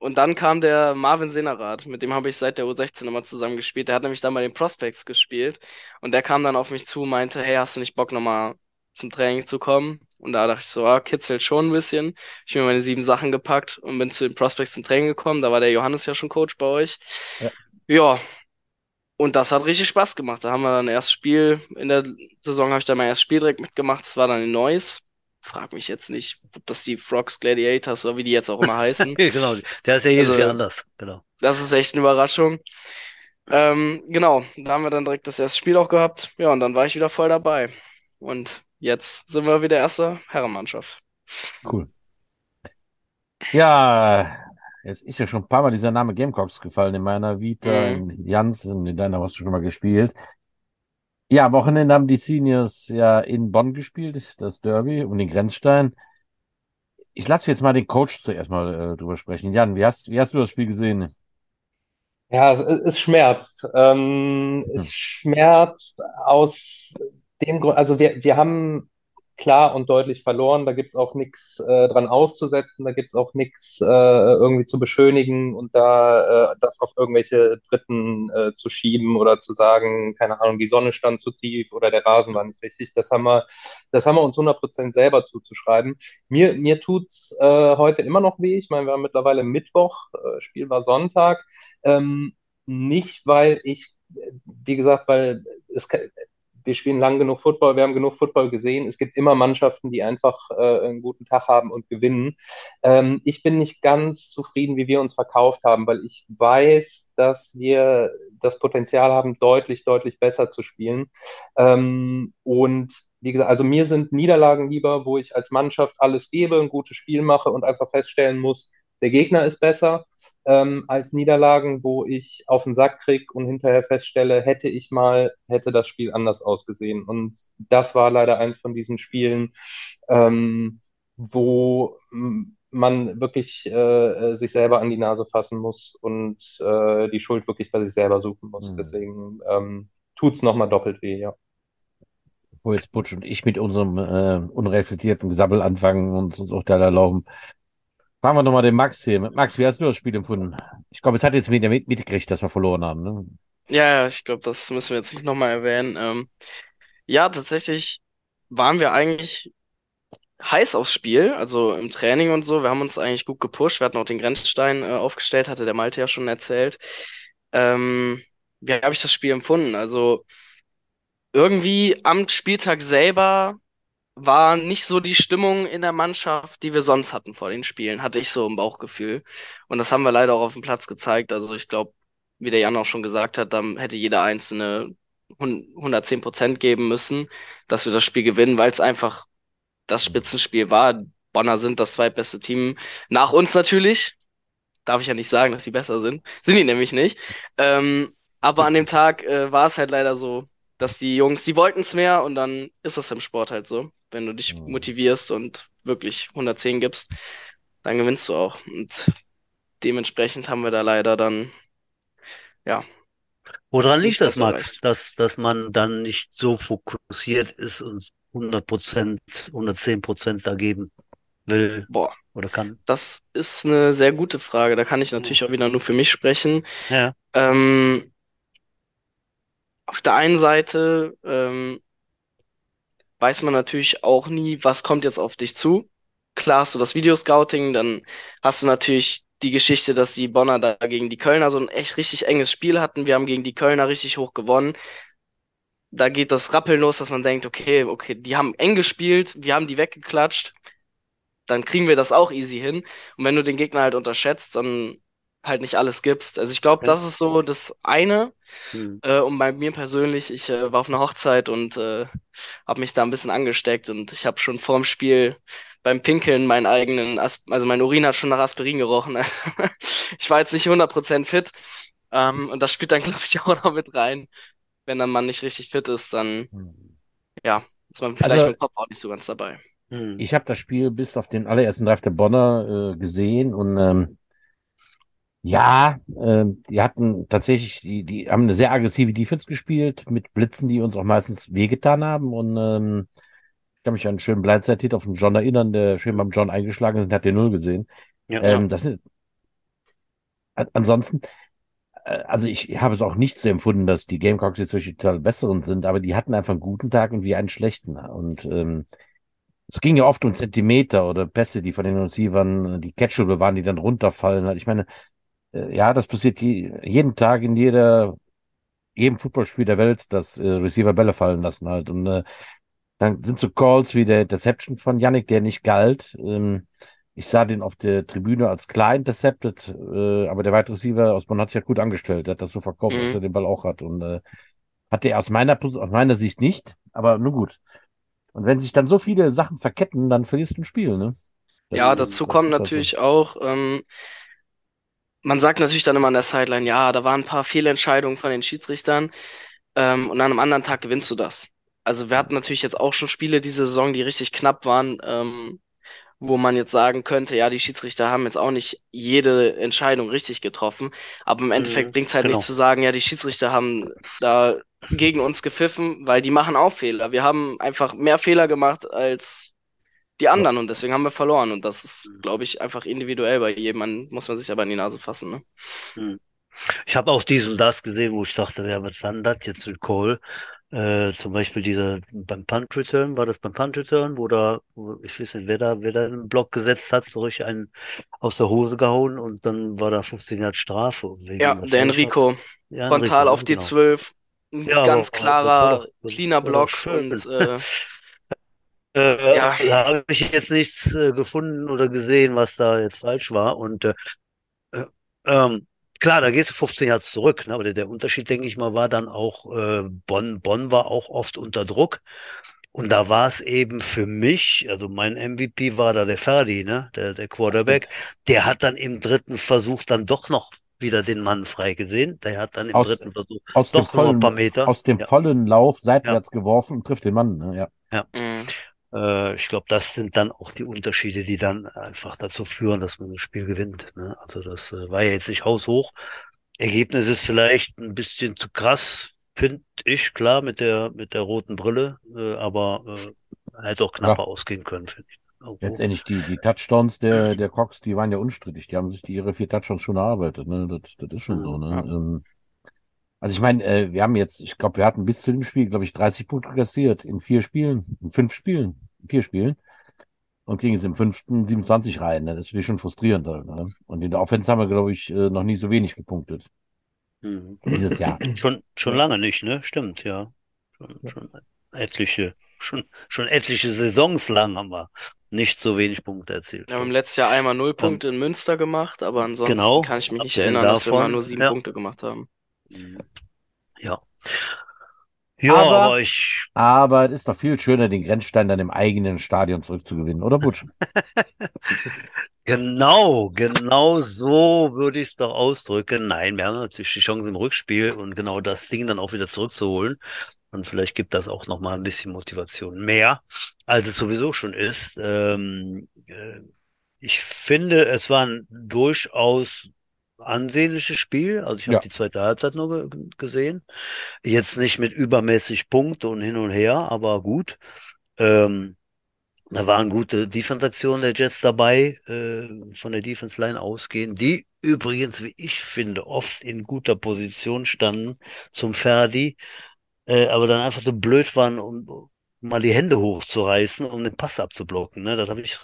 Und dann kam der Marvin Senerath, mit dem habe ich seit der U16 immer zusammen gespielt. Der hat nämlich dann bei den Prospects gespielt. Und der kam dann auf mich zu und meinte, hey, hast du nicht Bock nochmal zum Training zu kommen? Und da dachte ich so, ah, kitzelt schon ein bisschen. Ich habe mir meine sieben Sachen gepackt und bin zu den Prospects zum Training gekommen. Da war der Johannes ja schon Coach bei euch. Ja. Ja, und das hat richtig Spaß gemacht. Da haben wir dann erstes Spiel, in der Saison habe ich dann mein erstes Spiel direkt mitgemacht. Das war dann in Neuss. Frag mich jetzt nicht, ob das die Frogs Gladiators oder wie die jetzt auch immer heißen. Genau, der ist ja jedes Also- Jahr anders. Genau. Das ist echt eine Überraschung. Ähm, genau, da haben wir dann direkt das erste Spiel auch gehabt. Ja, und dann war ich wieder voll dabei. Und jetzt sind wir wieder erste Herrenmannschaft. Cool. Ja, jetzt ist ja schon ein paar Mal dieser Name Gamecocks gefallen in meiner Vita, Mhm. in Jans, in deiner hast du schon mal gespielt. Ja, Wochenende haben die Seniors ja in Bonn gespielt, das Derby um den Grenzstein. Ich lasse jetzt mal den Coach zuerst mal äh, drüber sprechen. Jan, wie hast, wie hast du das Spiel gesehen? Ja, es, es schmerzt. Ähm, Hm. es schmerzt aus dem Grund, also wir, wir haben klar und deutlich verloren, da gibt's auch nichts äh, dran auszusetzen, da gibt's auch nichts äh, irgendwie zu beschönigen und da äh, das auf irgendwelche Dritten äh, zu schieben oder zu sagen, keine Ahnung, die Sonne stand zu tief oder der Rasen war nicht richtig. Das haben wir, das haben wir uns 100% selber zuzuschreiben. Mir, mir tut's äh, heute immer noch weh. Ich meine, wir haben mittlerweile Mittwoch, äh, Spiel war Sonntag. Ähm, nicht, weil ich, wie gesagt, weil es, wir spielen lang genug Football, wir haben genug Football gesehen. Es gibt immer Mannschaften, die einfach äh, einen guten Tag haben und gewinnen. Ähm, ich bin nicht ganz zufrieden, wie wir uns verkauft haben, weil ich weiß, dass wir das Potenzial haben, deutlich, deutlich besser zu spielen. Ähm, und wie gesagt, also mir sind Niederlagen lieber, wo ich als Mannschaft alles gebe, ein gutes Spiel mache und einfach feststellen muss, der Gegner ist besser, ähm, als Niederlagen, wo ich auf den Sack krieg und hinterher feststelle, hätte ich mal, hätte das Spiel anders ausgesehen. Und das war leider eins von diesen Spielen, ähm, wo man wirklich äh, sich selber an die Nase fassen muss und äh, die Schuld wirklich bei sich selber suchen muss. Mhm. Deswegen ähm, tut's nochmal doppelt weh, ja. Wo jetzt Butch und ich mit unserem äh, unreflektierten Gesabbel anfangen und uns auch da erlauben. Fragen wir nochmal den Max hier. Max, wie hast du das Spiel empfunden? Ich glaube, es hat jetzt mit, mitgekriegt, dass wir verloren haben. Ne? Ja, ja, ich glaube, das müssen wir jetzt nicht nochmal erwähnen. Ähm, ja, tatsächlich waren wir eigentlich heiß aufs Spiel, also im Training und so. Wir haben uns eigentlich gut gepusht. Wir hatten auch den Grenzstein äh, aufgestellt, hatte der Malte ja schon erzählt. Ähm, wie habe ich das Spiel empfunden? Also irgendwie am Spieltag selber war nicht so die Stimmung in der Mannschaft, die wir sonst hatten vor den Spielen, hatte ich so im Bauchgefühl. Und das haben wir leider auch auf dem Platz gezeigt. Also ich glaube, wie der Jan auch schon gesagt hat, dann hätte jeder Einzelne 110 Prozent geben müssen, dass wir das Spiel gewinnen, weil es einfach das Spitzenspiel war. Bonner sind das zweitbeste Team nach uns natürlich. Darf ich ja nicht sagen, dass sie besser sind. Sind die nämlich nicht. Ähm, aber an dem Tag äh, war es halt leider so, dass die Jungs, die wollten es mehr und dann ist das im Sport halt so. Wenn du dich Mhm. motivierst und wirklich 110 gibst, dann gewinnst du auch. Und dementsprechend haben wir da leider dann, ja, Woran liegt das, das Max, erreicht. dass, dass man dann nicht so fokussiert ist und 100 Prozent, 110 Prozent da geben will boah, oder kann? das ist eine sehr gute Frage. Da kann ich natürlich auch wieder nur für mich sprechen. Ja, Ähm, auf der einen Seite ähm, weiß man natürlich auch nie, was kommt jetzt auf dich zu. Klar hast du das Videoscouting, dann hast du natürlich die Geschichte, dass die Bonner da gegen die Kölner so ein echt richtig enges Spiel hatten. Wir haben gegen die Kölner richtig hoch gewonnen. Da geht das Rappeln los, dass man denkt, okay, okay, die haben eng gespielt, wir haben die weggeklatscht, dann kriegen wir das auch easy hin. Und wenn du den Gegner halt unterschätzt, dann halt nicht alles gibst. Also ich glaube, das ist so das eine. hm. Äh, und bei mir persönlich, ich äh, war auf einer Hochzeit und äh, habe mich da ein bisschen angesteckt und ich habe schon vorm Spiel beim Pinkeln meinen eigenen, As also mein Urin hat schon nach Aspirin gerochen. Ich war jetzt nicht 100% fit ähm, und das spielt dann, glaube ich, auch noch mit rein. Wenn dann man nicht richtig fit ist, dann ja, ist man vielleicht Also- mit dem Kopf auch nicht so ganz dabei. Hm. Ich habe das Spiel bis auf den allerersten Drive der Bonner äh, gesehen und ähm, Ja, äh, die hatten tatsächlich, die, die haben eine sehr aggressive Defense gespielt, mit Blitzen, die uns auch meistens wehgetan haben. Und ähm, ich kann mich an einen schönen Blindside-Hit auf den John erinnern, der schön beim John eingeschlagen ist und hat den Null gesehen. Ja, Ähm, das sind, an- ansonsten, äh, also ich habe es auch nicht so empfunden, dass die Gamecocks jetzt wirklich total besseren sind, aber die hatten einfach einen guten Tag und wir einen schlechten. Und ähm, es ging ja oft um Zentimeter oder Pässe, die von den Receivern, die catchable waren, die dann runterfallen. Ich meine, äh, ja, das passiert je, jeden Tag in jeder, jedem Footballspiel der Welt, dass äh, Receiver Bälle fallen lassen halt. Und äh, dann sind so Calls wie der Interception von Yannick, der nicht galt. Ähm, ich sah den auf der Tribüne als klar intercepted, äh, aber der Wide Receiver aus Bonn hat sich ja gut angestellt. Der hat das so verkauft, dass Mhm. er den Ball auch hat. Und äh, hat er aus meiner, aus meiner Sicht nicht, aber nur gut. Und wenn sich dann so viele Sachen verketten, dann verlierst du ein Spiel, ne? Das, Ja, äh, dazu kommt ist halt natürlich auch, ähm, man sagt natürlich dann immer an der Sideline, ja, da waren ein paar Fehlentscheidungen von den Schiedsrichtern, ähm, und an einem anderen Tag gewinnst du das. Also wir hatten natürlich jetzt auch schon Spiele diese Saison, die richtig knapp waren, ähm, wo man jetzt sagen könnte, ja, die Schiedsrichter haben jetzt auch nicht jede Entscheidung richtig getroffen, aber im Endeffekt Mhm, bringt's halt genau. nicht zu sagen, ja, die Schiedsrichter haben da gegen uns gepfiffen, weil die machen auch Fehler. Wir haben einfach mehr Fehler gemacht als die anderen und deswegen haben wir verloren. Und das ist, glaube ich, einfach individuell bei jedem. Man, muss man sich aber in die Nase fassen, ne? Hm. Ich habe auch dies und das gesehen, wo ich dachte, ja, was war denn das jetzt mit Cole? Äh, zum Beispiel dieser beim Punt Return, war das beim Punt Return, wo da, wo, ich weiß nicht, wer da, wer da einen Block gesetzt hat, so richtig einen aus der Hose gehauen und dann war da 15 Jahre Strafe wegen Ja, der? Enrico, Ja, frontal Enrico, auf die genau. 12. Ein Ja, ganz aber, aber klarer, das cleaner Block schön. und äh, Äh, ja, da habe ich jetzt nichts äh, gefunden oder gesehen, was da jetzt falsch war. Und äh, äh, ähm, klar, da gehst du 15 Jahre zurück, ne? Aber der, der Unterschied, denke ich mal, war dann auch, äh, Bonn, Bonn war auch oft unter Druck. Und da war es eben für mich, also mein MVP war da der Ferdi, ne? Der, der Quarterback. Der hat dann im dritten Versuch dann doch noch wieder den Mann frei gesehen. Der hat dann im Aus, dritten Versuch aus dem doch noch ein paar vollen, Meter. aus dem Ja, vollen Lauf seitwärts geworfen und trifft den Mann, ne? Ja. ja. Äh, ich glaube, das sind dann auch die Unterschiede, die dann einfach dazu führen, dass man das Spiel gewinnt. Ne? Also das äh, war ja jetzt nicht haushoch. Ergebnis ist vielleicht ein bisschen zu krass, finde ich, klar, mit der, mit der roten Brille, äh, aber äh, hätte auch Ja, knapper ausgehen können, finde ich. Irgendwo. letztendlich die, die Touchdowns der, der Cox, die waren ja unstrittig. Die haben sich die, ihre vier Touchdowns schon erarbeitet, ne? Das, das ist schon so, ne? Ja. Ähm, also ich meine, äh, wir haben jetzt, ich glaube, wir hatten bis zu dem Spiel, glaube ich, 30 Punkte kassiert in vier Spielen, in fünf Spielen, in vier Spielen und kriegen jetzt im fünften 27 rein. Ne? Das ist natürlich schon frustrierend. Ne? Und in der Offense haben wir, glaube ich, äh, noch nie so wenig gepunktet Mhm. dieses Jahr. Schon, schon lange nicht, ne? Stimmt, ja. Schon, schon etliche, schon, schon etliche Saisons lang haben wir nicht so wenig Punkte erzielt. Wir haben letztes Jahr einmal null Ähm, Punkte in Münster gemacht, aber ansonsten genau, kann ich mich nicht erinnern, dass wir mal davon, nur sieben ja. Punkte gemacht haben. Ja. Ja, Aber, aber ich, aber es ist doch viel schöner, den Grenzstein dann im eigenen Stadion zurückzugewinnen, oder Butch? Genau, genau so würde ich es doch ausdrücken. Nein, wir haben natürlich die Chance im Rückspiel und genau das Ding dann auch wieder zurückzuholen. Und vielleicht gibt das auch noch mal ein bisschen Motivation mehr, als es sowieso schon ist. Ähm, äh, ich finde, es war ein durchaus ansehnliches Spiel. Also ich habe Ja. die zweite Halbzeit nur ge gesehen. Jetzt nicht mit übermäßig Punkte und hin und her, aber gut. Ähm, da waren gute Defense-Aktionen der Jets dabei, äh, von der Defense-Line ausgehend, die übrigens, wie ich finde, oft in guter Position standen zum Ferdi, äh, aber dann einfach so blöd waren, um, um mal die Hände hochzureißen, um den Pass abzublocken. Ne? Das habe ich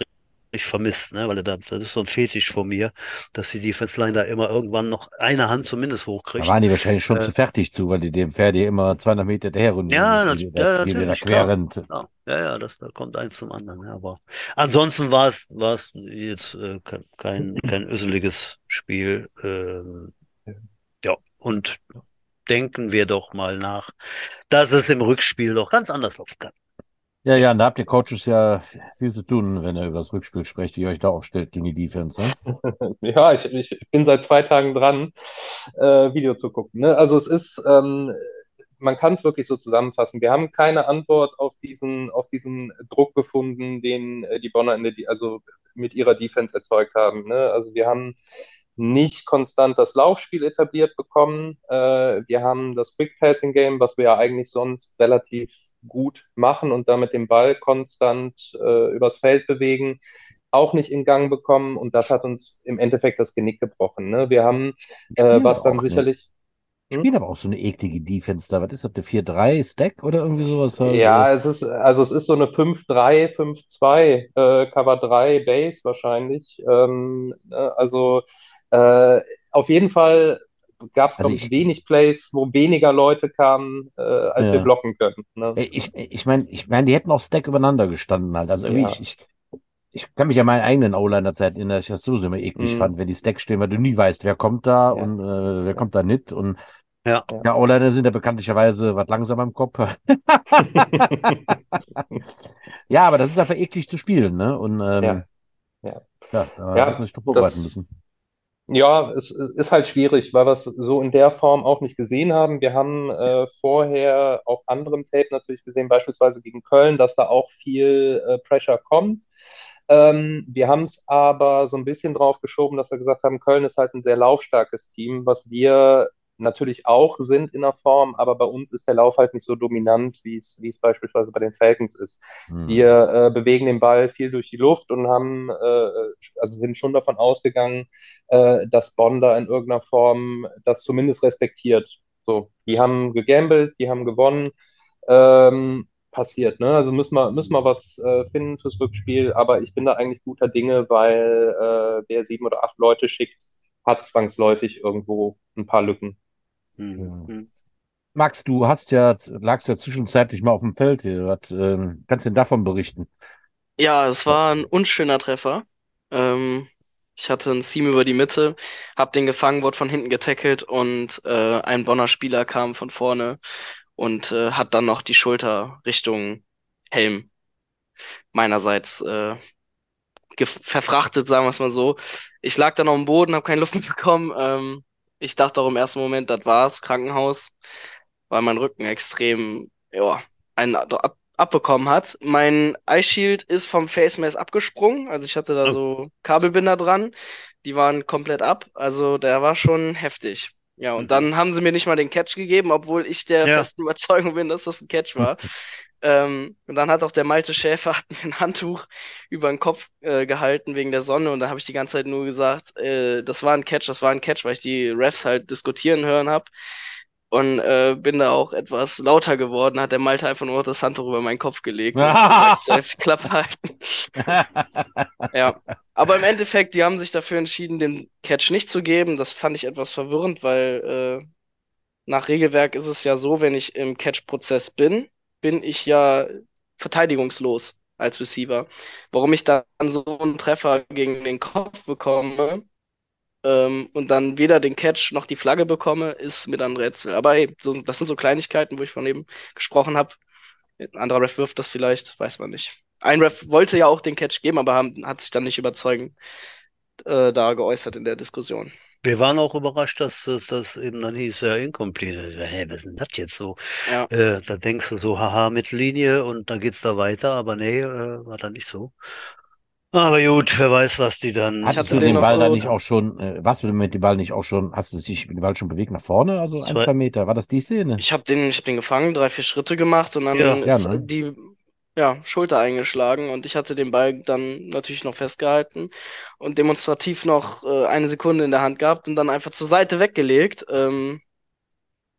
richtig vermisst, ne? weil da, das ist so ein Fetisch von mir, dass die Defense-Line da immer irgendwann noch eine Hand zumindest Da hochkriegt. waren die wahrscheinlich schon Äh, zu fertig zu, weil die dem Pferd hier immer 200 Meter hinterherrunden ja, muss, nat wie die da, ja, die da klar. querrennt. Ja, ja, ja, das, da kommt eins zum anderen. Ja, aber ansonsten war es, war es jetzt äh, ke- kein, kein öseliges Spiel. Ähm, ja, und denken wir doch mal nach, dass es im Rückspiel doch ganz anders laufen kann. Ja, ja, und da habt ihr Coaches ja viel zu tun, wenn ihr über das Rückspiel sprecht, wie ihr euch da aufstellt gegen die Defense. Ne? Ja, ich, ich bin seit zwei Tagen dran, äh, Video zu gucken. Ne? Also es ist, ähm, man kann es wirklich so zusammenfassen. Wir haben keine Antwort auf diesen, auf diesen Druck gefunden, den äh, die Bonner in der, also mit ihrer Defense erzeugt haben. Ne? Also wir haben nicht konstant das Laufspiel etabliert bekommen. Äh, wir haben das Quick Passing Game, was wir ja eigentlich sonst relativ gut machen und damit den Ball konstant äh, übers Feld bewegen, auch nicht in Gang bekommen und das hat uns im Endeffekt das Genick gebrochen. Ne? Wir haben, äh, was dann sicherlich. Ne? Spielen aber auch so eine eklige Defense da. Was ist das, der 4-3-Stack oder irgendwie sowas? Ja, es ist, also es ist so eine 5-3, 5-2, äh, Cover 3 Base wahrscheinlich. Ähm, ne? also äh, auf jeden Fall gab es, Also ich, wenig Plays, wo weniger Leute kamen, äh, als Ja. wir blocken können. Ne? Ich, ich meine, ich mein, die hätten auch Stack übereinander gestanden halt. Also irgendwie, Ja. ich, ich, ich kann mich an meinen eigenen O-Liner-Zeit erinnern, dass ich das sowieso immer eklig Mhm. fand, wenn die Stacks stehen, weil du nie weißt, wer kommt da Ja. und äh, wer kommt da nicht. Und Ja. ja, O-Liner sind ja bekanntlicherweise was langsamer im Kopf. Ja, aber das ist einfach eklig zu spielen, ne? Und ähm, Ja. Ja. ja, da Ja, hat man sich doch vorbereiten müssen. Ja, es es ist halt schwierig, weil wir es so in der Form auch nicht gesehen haben. Wir haben äh, vorher auf anderem Tape natürlich gesehen, beispielsweise gegen Köln, dass da auch viel äh, Pressure kommt. Ähm, wir haben es aber so ein bisschen drauf geschoben, dass wir gesagt haben, Köln ist halt ein sehr laufstarkes Team, was wir natürlich auch sind in der Form, aber bei uns ist der Lauf halt nicht so dominant, wie es, wie es beispielsweise bei den Falcons ist. Hm. Wir äh, bewegen den Ball viel durch die Luft und haben, äh, also sind schon davon ausgegangen, äh, dass Bonn da in irgendeiner Form das zumindest respektiert. So, die haben gegambelt, die haben gewonnen. Ähm, passiert, ne? Also müssen wir, müssen wir was äh, finden fürs Rückspiel, aber ich bin da eigentlich guter Dinge, weil äh, wer sieben oder acht Leute schickt, hat zwangsläufig irgendwo ein paar Lücken. Hm, hm. Max, du hast ja, lagst ja zwischenzeitlich mal auf dem Feld hier. Was, ähm, kannst du denn davon berichten? Ja, es war ein unschöner Treffer. Ähm, ich hatte ein Seam über die Mitte, hab den gefangen, wurde von hinten getackelt und äh, ein Bonner Spieler kam von vorne und äh, hat dann noch die Schulter Richtung Helm meinerseits äh, verfrachtet, sagen wir es mal so. Ich lag dann auf dem Boden, habe keine Luft mehr bekommen. Ähm, ich dachte auch im ersten Moment, das war's, Krankenhaus, weil mein Rücken extrem, ja, einen ab abbekommen hat. Mein Eye Shield ist vom Face Mask abgesprungen, also ich hatte da Oh. so Kabelbinder dran, die waren komplett ab, also der war schon heftig. Ja, und Mhm. dann haben sie mir nicht mal den Catch gegeben, obwohl ich der Ja. festen Überzeugung bin, dass das ein Catch war. Ähm, und dann hat auch der Malte Schäfer hat mir ein Handtuch über den Kopf äh, gehalten wegen der Sonne und da habe ich die ganze Zeit nur gesagt, äh, das war ein Catch, das war ein Catch, weil ich die Refs halt diskutieren hören habe. Und äh, bin da auch etwas lauter geworden, hat der Malte einfach nur das Handtuch über meinen Kopf gelegt. Die Klappe halten. Ja, aber im Endeffekt, die haben sich dafür entschieden, den Catch nicht zu geben. Das fand ich etwas verwirrend, weil äh, nach Regelwerk ist es ja so, wenn ich im Catch-Prozess bin, bin ich ja verteidigungslos als Receiver. Warum ich dann so einen Treffer gegen den Kopf bekomme ähm, und dann weder den Catch noch die Flagge bekomme, ist mir dann ein Rätsel. Aber hey, so, das sind so Kleinigkeiten, wo ich von eben gesprochen habe. Ein anderer Ref wirft das vielleicht, weiß man nicht. Ein Ref wollte ja auch den Catch geben, aber haben, hat sich dann nicht überzeugend äh, da geäußert in der Diskussion. Wir waren auch überrascht, dass das, eben dann hieß, ja, incomplete. Hä, was ist denn das jetzt so? Ja. Äh, da denkst du so, haha, Mittellinie und dann geht's da weiter, aber nee, äh, war dann nicht so. Aber gut, wer weiß, was die dann. Hattest du den den Ball da so- nicht auch schon, äh, warst du mit dem Ball nicht auch schon, hast du dich mit dem Ball schon bewegt nach vorne, also ein, Zwei- Meter? War das die Szene? Ich habe den, ich hab den gefangen, drei, vier Schritte gemacht und dann Ja. Ja, ist ne? die ja, Schulter eingeschlagen und ich hatte den Ball dann natürlich noch festgehalten und demonstrativ noch äh, eine Sekunde in der Hand gehabt und dann einfach zur Seite weggelegt. Ähm,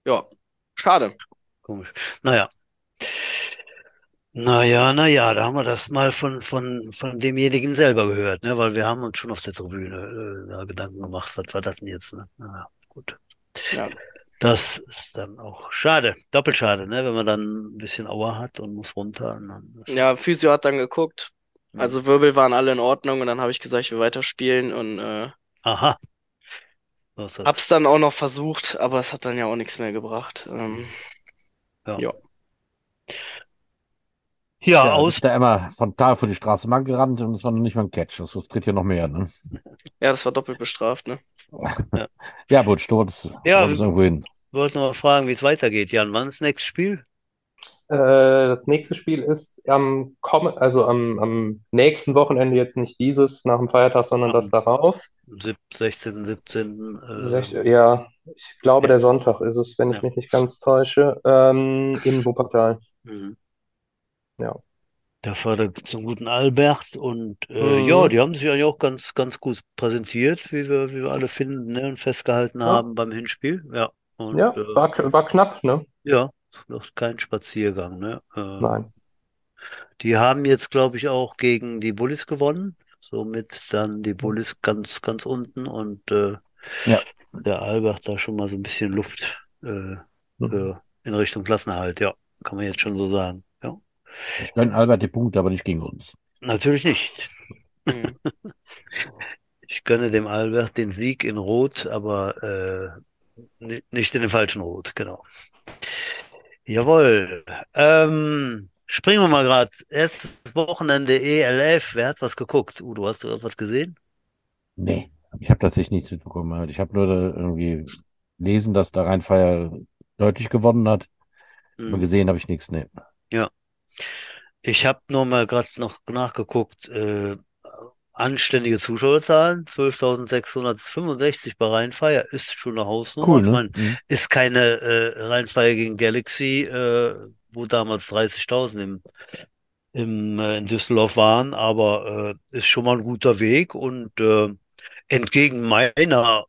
ja, schade. Komisch. Naja. Naja, naja, da haben wir das mal von, von, von demjenigen selber gehört, ne? Weil wir haben uns schon auf der Tribüne äh, da Gedanken gemacht, was war das denn jetzt, ne? Naja, gut. Ja. Das ist dann auch schade, doppelt schade, ne? Wenn man dann ein bisschen Aua hat und muss runter. Und Ja, Physio hat dann geguckt. Also Wirbel waren alle in Ordnung und dann habe ich gesagt, ich will weiterspielen und äh, Aha. Was hab's dann auch noch versucht, aber es hat dann ja auch nichts mehr gebracht. Ähm, Ja, Ja, aus, ist da immer von Tal vor die Straße mal gerannt und es war noch nicht mal ein Catch. Das tritt hier noch mehr, ne? ja, das war doppelt bestraft, ne? Ja, gut, Sturz. Ja, ist irgendwo hin. wollte noch fragen, wie es weitergeht. Jan, wann ist das nächste Spiel? Äh, das nächste Spiel ist am, komm- also am, am nächsten Wochenende, jetzt nicht dieses nach dem Feiertag, sondern das darauf. 16., 17. Sech- Äh, ja, ich glaube, ja. der Sonntag ist es, wenn ich Ja. mich nicht ganz täusche, ähm, in Wuppertal. mhm. Ja. Der Vater zum guten Albert und äh, ja, Mhm. die haben sich eigentlich auch ganz, ganz gut präsentiert, wie wir, wie wir alle finden, ne, und festgehalten Ja, haben beim Hinspiel. Ja, und ja, äh, war, war knapp, ne? ja, noch kein Spaziergang, ne? Äh, Nein. die haben jetzt, glaube ich, auch gegen die Bullis gewonnen. Somit dann die Bullis ganz, ganz unten und äh, Ja. der Albert da schon mal so ein bisschen Luft äh, Mhm. für, in Richtung Klassenerhalt, ja, kann man jetzt schon so sagen. Ich gönne Albert die Punkte, aber nicht gegen uns. natürlich nicht. Hm. Ich gönne dem Albert den Sieg in Rot, aber äh, ni- nicht in dem falschen Rot, genau. Jawohl. Ähm, springen wir mal gerade. Erstes Wochenende ELF. Wer hat was geguckt? Udo, hast du was gesehen? Nee, ich habe tatsächlich nichts mitbekommen. Ich habe nur da irgendwie gelesen, dass der Rheinfeier deutlich gewonnen hat. Aber Hm. gesehen habe ich nichts. Nee. Ja. Ich habe nur mal gerade noch nachgeguckt. Äh, anständige Zuschauerzahlen. 12.665 bei Rheinfeier ist schon eine Hausnummer. Cool, Ich ne? meine, Mhm. ist keine äh, Rheinfeier gegen Galaxy, äh, wo damals 30.000 im, im, äh, in Düsseldorf waren, aber äh, ist schon mal ein guter Weg und äh, entgegen meiner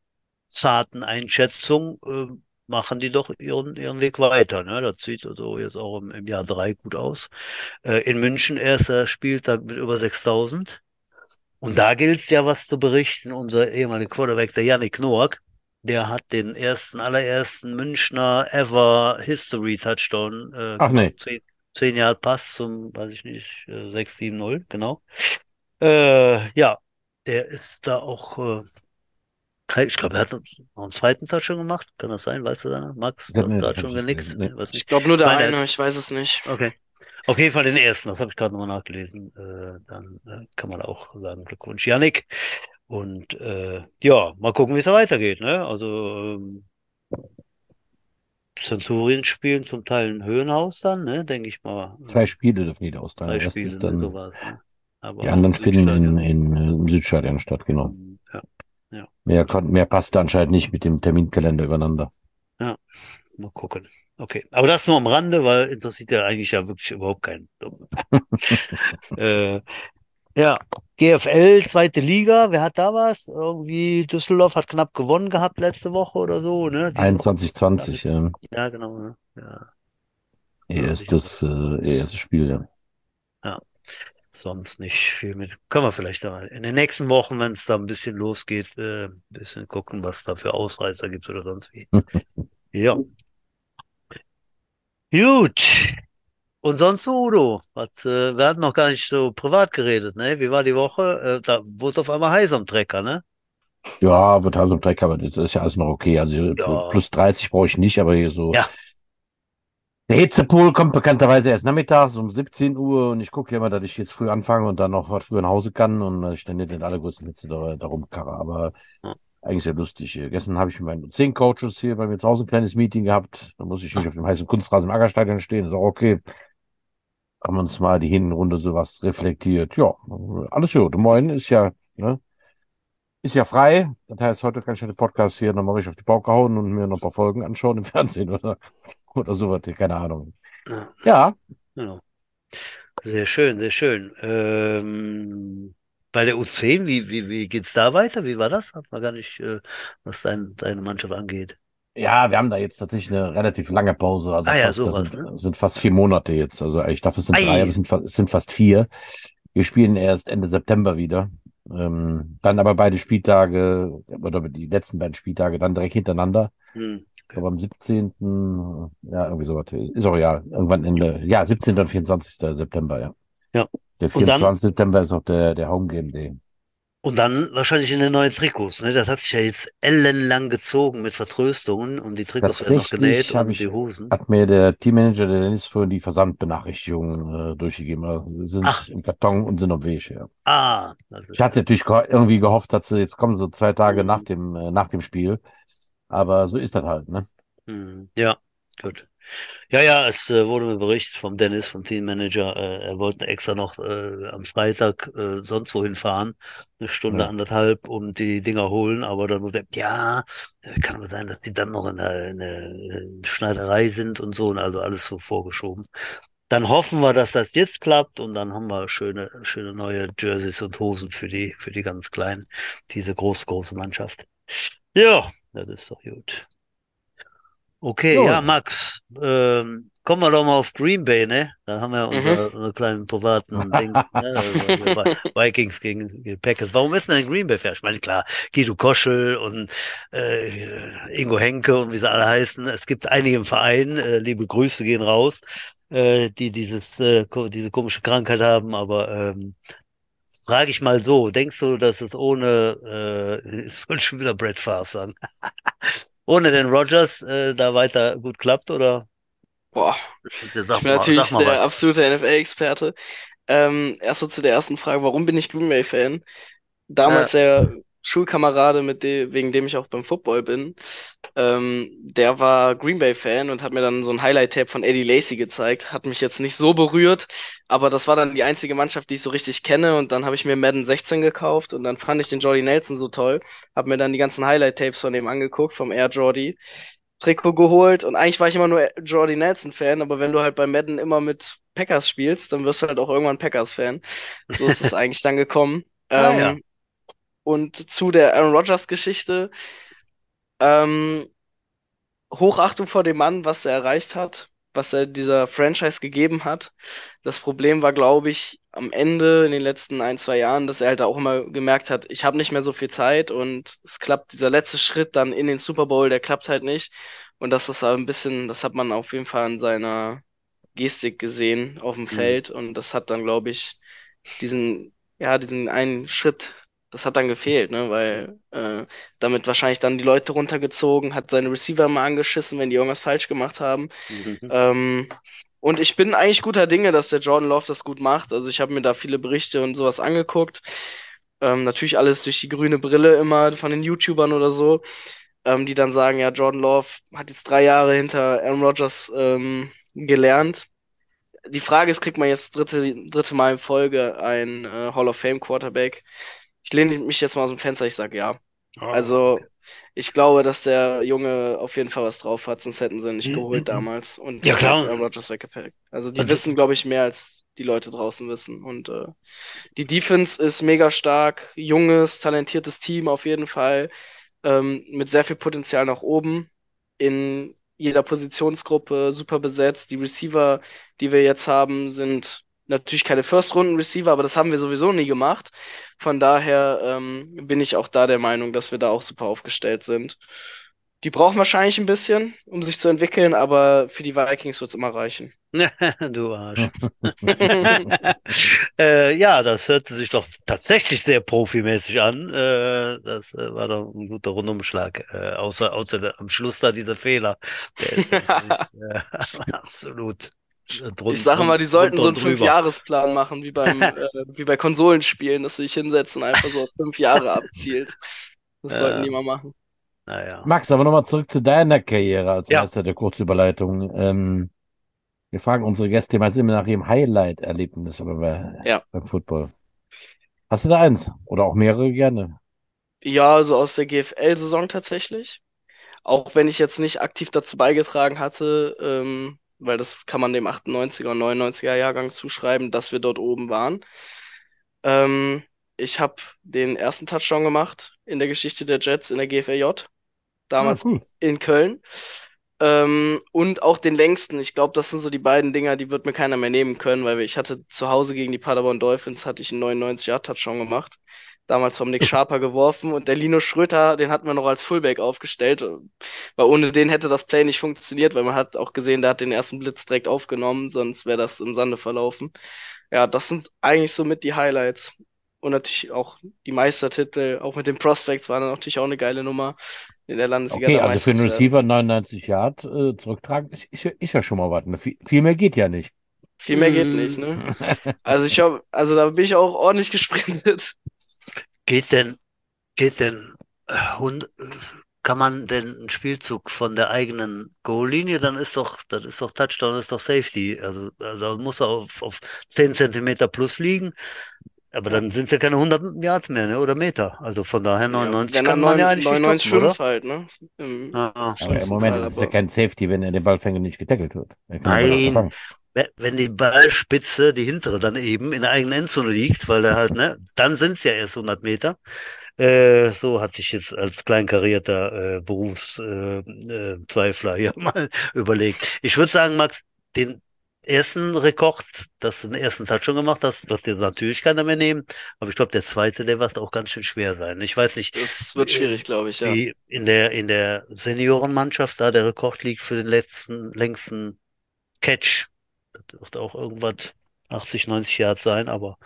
zarten Einschätzung äh, machen die doch ihren, ihren Weg weiter. Ne? Das sieht also jetzt auch im, im Jahr drei gut aus. Äh, in München erster Spieltag mit über 6.000. Und da gilt es ja was zu berichten. Unser ehemaliger Quarterback, der Yannick Noack, der hat den ersten, allerersten Münchner ever History Touchdown äh, Ach nee. Zehn, zehn Jahre Pass zum, weiß ich nicht, äh, 6-7-0, genau. Äh, ja, der ist da auch, äh, ich glaube, er hat noch einen zweiten Touchdown gemacht. Kann das sein? Weißt du da? noch? Max, Ich du hast gerade schon genickt. Nee. Ich glaube nur der Meine eine, ich weiß es nicht. Okay. Auf jeden Fall den ersten, das habe ich gerade nochmal nachgelesen. Äh, dann äh, kann man auch sagen, Glückwunsch, Yannick. Und äh, ja, mal gucken, wie es da weitergeht. Ne? Also ähm, Centurien spielen zum Teil ein Höhenhaus dann, ne? denke ich mal. Zwei Spiele dürfen die da austragen. Rest Spiele, ist dann, So war's, ne? Aber die anderen finden in, in, äh, im Südstadion statt, genau. Ja, Mehr, kon- mehr passt anscheinend nicht mit dem Terminkalender übereinander. mal gucken. Okay, aber das nur am Rande, weil interessiert ja eigentlich ja wirklich überhaupt keinen. äh, ja, GFL, zweite Liga, wer hat da was? Irgendwie Düsseldorf hat knapp gewonnen gehabt letzte Woche oder so, ne? Die 21-20, ähm, Ja, genau, ne? Ja, Ja, erstes, äh, erstes Spiel, ja. Sonst nicht viel mit. Können wir vielleicht da in den nächsten Wochen, wenn es da ein bisschen losgeht, äh, ein bisschen gucken, was da für Ausreißer gibt oder sonst wie. Ja. Gut. Und sonst so, Udo? Was, äh, wir hatten noch gar nicht so privat geredet, ne? Wie war die Woche? Äh, da wurde auf einmal heiß am Trecker, ne? Ja, wird so ein Dreck, aber das ist ja alles noch okay. Also Ja. plus 30 brauche ich nicht, aber hier so. Ja. Der Hitzepool kommt bekannterweise erst nachmittags um 17 Uhr und ich gucke ja immer, dass ich jetzt früh anfange und dann noch was früher nach Hause kann und dass ich dann nicht den allergrößten Hitze da, da rumkarre. Aber eigentlich sehr lustig. Gestern habe ich mit meinen zehn Coaches hier bei mir zu Hause ein kleines Meeting gehabt. Da muss ich nicht auf dem heißen Kunstrasen im Aggerstadion stehen. Ist auch okay. Haben uns mal die Hinrunde sowas reflektiert. Ja, alles gut. Moin ist ja, ne? Ist ja frei. Das heißt, heute kann ich den Podcast hier nochmal richtig auf die Pauke hauen und mir noch ein paar Folgen anschauen im Fernsehen oder, oder sowas. Keine Ahnung. Ja. Ja, Ja. Sehr schön, sehr schön. Ähm, bei der U10, wie, wie, wie geht's da weiter? Wie war das? Hat man gar nicht, äh, was dein, deine Mannschaft angeht. ja, wir haben da jetzt tatsächlich eine relativ lange Pause. Also Ah ja, fast, das sowas, sind, ne? sind fast vier Monate jetzt. Also ich dachte, es sind Ei. drei, aber es sind, es sind fast vier. Wir spielen erst Ende September wieder. Ähm, dann aber beide Spieltage, oder die letzten beiden Spieltage dann direkt hintereinander. Hm. Ich glaube am 17. Ja, irgendwie sowas. Ist auch ja, irgendwann Ende, ja, 17. und 24. September, ja. Ja. Der Und dann- 24. September ist auch der, der Home Game Day. Und dann wahrscheinlich in den neuen Trikots, ne? Das hat sich ja jetzt ellenlang gezogen mit Vertröstungen und die Trikots werden noch genäht und ich- die Hosen. Hat mir der Teammanager, der Dennis, vorhin die Versandbenachrichtigung äh, durchgegeben. Also sind Ach. im Karton und sind auf Weg, ja. Ah, Ich hatte natürlich irgendwie gehofft, dass sie jetzt kommen, so zwei Tage Mhm. nach dem, äh, nach dem Spiel. Aber so ist das halt, ne? Hm, Ja, gut. Ja, ja, es äh, wurde mir berichtet vom Dennis, vom Teammanager, äh, er wollte extra noch äh, am Freitag äh, sonst wohin fahren, eine Stunde, Ja. anderthalb, um die Dinger holen, aber dann wurde ja, äh, kann aber sein, dass die dann noch in der, in der Schneiderei sind und so und also alles so vorgeschoben. Dann hoffen wir, dass das jetzt klappt und dann haben wir schöne, schöne neue Jerseys und Hosen für die, für die ganz Kleinen, diese große, große Mannschaft. Ja, das ist doch gut. Okay, Jo. ja, Max, ähm, kommen wir doch mal auf Green Bay, ne? Da haben wir Mhm. unser, unsere kleinen privaten Ding, ne? Also Vikings gegen die Packers. Warum ist denn ein Green Bay fair? Ich meine, klar, Guido Koschel und äh, Ingo Henke und wie sie alle heißen. Es gibt einige im Verein, äh, liebe Grüße gehen raus, äh, die dieses, äh, diese komische Krankheit haben, aber ähm, frage ich mal so, denkst du, dass es ohne, äh, ich wollte schon wieder Brett Favre sagen, ohne den Rodgers äh, da weiter gut klappt oder? Boah, Ja, ich bin mal, natürlich der was. absolute NFL-Experte. Ähm, erst so zu der ersten Frage, warum bin ich Green Bay-Fan? Damals der Schulkamerade, mit dem, wegen dem ich auch beim Football bin, ähm, der war Green Bay-Fan und hat mir dann so ein Highlight-Tape von Eddie Lacy gezeigt. Hat mich jetzt nicht so berührt, aber das war dann die einzige Mannschaft, die ich so richtig kenne. Und dann habe ich mir Madden 16 gekauft und dann fand ich den Jordy Nelson so toll. Habe mir dann die ganzen Highlight-Tapes von dem angeguckt, vom Air Jordy. Trikot geholt und eigentlich war ich immer nur Jordy Nelson-Fan, aber wenn du halt bei Madden immer mit Packers spielst, dann wirst du halt auch irgendwann Packers-Fan. So ist es eigentlich dann gekommen. Ah, Ähm, ja. Und zu der Aaron Rodgers-Geschichte, ähm, Hochachtung vor dem Mann, was er erreicht hat, was er dieser Franchise gegeben hat. Das Problem war, glaube ich, am Ende in den letzten ein, zwei Jahren, dass er halt auch immer gemerkt hat, ich habe nicht mehr so viel Zeit und es klappt, dieser letzte Schritt dann in den Super Bowl, der klappt halt nicht. Und das ist ein bisschen, das hat man auf jeden Fall an seiner Gestik gesehen auf dem Feld und das hat dann, glaube ich, diesen, ja, diesen einen Schritt, das hat dann gefehlt, ne, weil äh, damit wahrscheinlich dann die Leute runtergezogen, hat seine Receiver mal angeschissen, wenn die irgendwas falsch gemacht haben. Mhm. Ähm, und ich bin eigentlich guter Dinge, dass der Jordan Love das gut macht. Also ich habe mir da viele Berichte und sowas angeguckt. Ähm, natürlich alles durch die grüne Brille immer von den YouTubern oder so, ähm, die dann sagen, ja, Jordan Love hat jetzt drei Jahre hinter Aaron Rodgers ähm, gelernt. Die Frage ist, kriegt man jetzt dritte, dritte Mal in Folge ein äh, Hall of Fame Quarterback? Ich lehne mich jetzt mal aus dem Fenster, ich sage ja. Ah, Also, ich glaube, dass der Junge auf jeden Fall was drauf hat, sonst hätten sie ihn nicht Mhm, geholt mhm. damals und Ja, klar. Aaron Rodgers weggepackt. Also, die Also- wissen, glaube ich, mehr als die Leute draußen wissen. Und äh, die Defense ist mega stark, junges, talentiertes Team auf jeden Fall, ähm, mit sehr viel Potenzial nach oben in jeder Positionsgruppe, super besetzt. Die Receiver, die wir jetzt haben, sind natürlich keine First-Runden-Receiver, aber das haben wir sowieso nie gemacht. Von daher ähm, bin ich auch da der Meinung, dass wir da auch super aufgestellt sind. Die brauchen wahrscheinlich ein bisschen, um sich zu entwickeln, aber für die Vikings wird es immer reichen. du Arsch. äh, ja, das hörte sich doch tatsächlich sehr profimäßig an. Äh, das äh, war doch ein guter Rundumschlag. Äh, außer außer der, am Schluss da dieser Fehler. Der ist äh, absolut. Drun, Ich sage mal, die sollten so einen. Fünfjahresplan machen, wie beim, äh, wie bei Konsolenspielen, dass du dich hinsetzt und einfach so auf fünf Jahre abzielst. Das Ja. sollten die mal machen. Naja. Max, aber nochmal zurück zu deiner Karriere als Ja. Meister der Kurzüberleitung. Ähm, wir fragen unsere Gäste meist immer nach ihrem Highlight-Erlebnis aber bei, Ja. beim Football. Hast du da eins? Oder auch mehrere gerne? Ja, also aus der GFL-Saison tatsächlich. Auch wenn ich jetzt nicht aktiv dazu beigetragen hatte, ähm, weil das kann man dem 98er und 99er Jahrgang zuschreiben, dass wir dort oben waren. Ähm, ich habe den ersten Touchdown gemacht in der Geschichte der Jets in der GFLJ. Damals Ah, cool. in Köln. Ähm, und auch den längsten. Ich glaube, das sind so die beiden Dinger, die wird mir keiner mehr nehmen können, weil ich hatte zu Hause gegen die Paderborn Dolphins hatte ich einen 99-Yard-Touchdown gemacht. Damals vom Nick Sharper geworfen und der Lino Schröter, den hatten wir noch als Fullback aufgestellt, weil ohne den hätte das Play nicht funktioniert, weil man hat auch gesehen, der hat den ersten Blitz direkt aufgenommen, sonst wäre das im Sande verlaufen. Ja, das sind eigentlich so mit die Highlights. Und natürlich auch die Meistertitel, auch mit den Prospects waren dann natürlich auch eine geile Nummer in der Landesliga Okay, da also für einen werden. Receiver 99 Yard äh, zurücktragen, ist, ist, ja- ist ja schon mal was. Ne? Viel, viel mehr geht ja nicht. Viel mehr geht Mm. nicht, ne? Also ich hab, also da bin ich auch ordentlich gesprintet. Geht denn, geht denn, äh, Hund, kann man denn einen Spielzug von der eigenen Goallinie, dann ist doch, das ist doch Touchdown, ist doch Safety. Also, also muss er auf, auf 10 Zentimeter plus liegen. Aber dann sind es ja keine 100 Yards mehr, ne? oder Meter. Also von daher 99 Wenn kann man ja 9, eigentlich nicht 99 stoppen, oder? 5 halt, ne? Im Ja, ja. Aber im Moment Fall, ist es ja kein Safety, wenn er den Ballfänger nicht getackelt wird. Er kann den Ball Nein, wenn die Ballspitze, die hintere, dann eben in der eigenen Endzone liegt, weil er halt, ne, dann sind es ja erst 100 Meter. Äh, so hatte ich jetzt als kleinkarierter äh, Berufszweifler äh, äh, hier mal überlegt. Ich würde sagen, Max, den ersten Rekord, dass du den ersten Touchdown gemacht hast, wird dir natürlich keiner mehr nehmen. Aber ich glaube, der zweite, der wird auch ganz schön schwer sein. Ich weiß nicht, das wird schwierig, glaube ich, ja. wie in der, in der Seniorenmannschaft da der Rekord liegt für den letzten, längsten Catch. Das wird auch irgendwas 80, 90 Yards sein, aber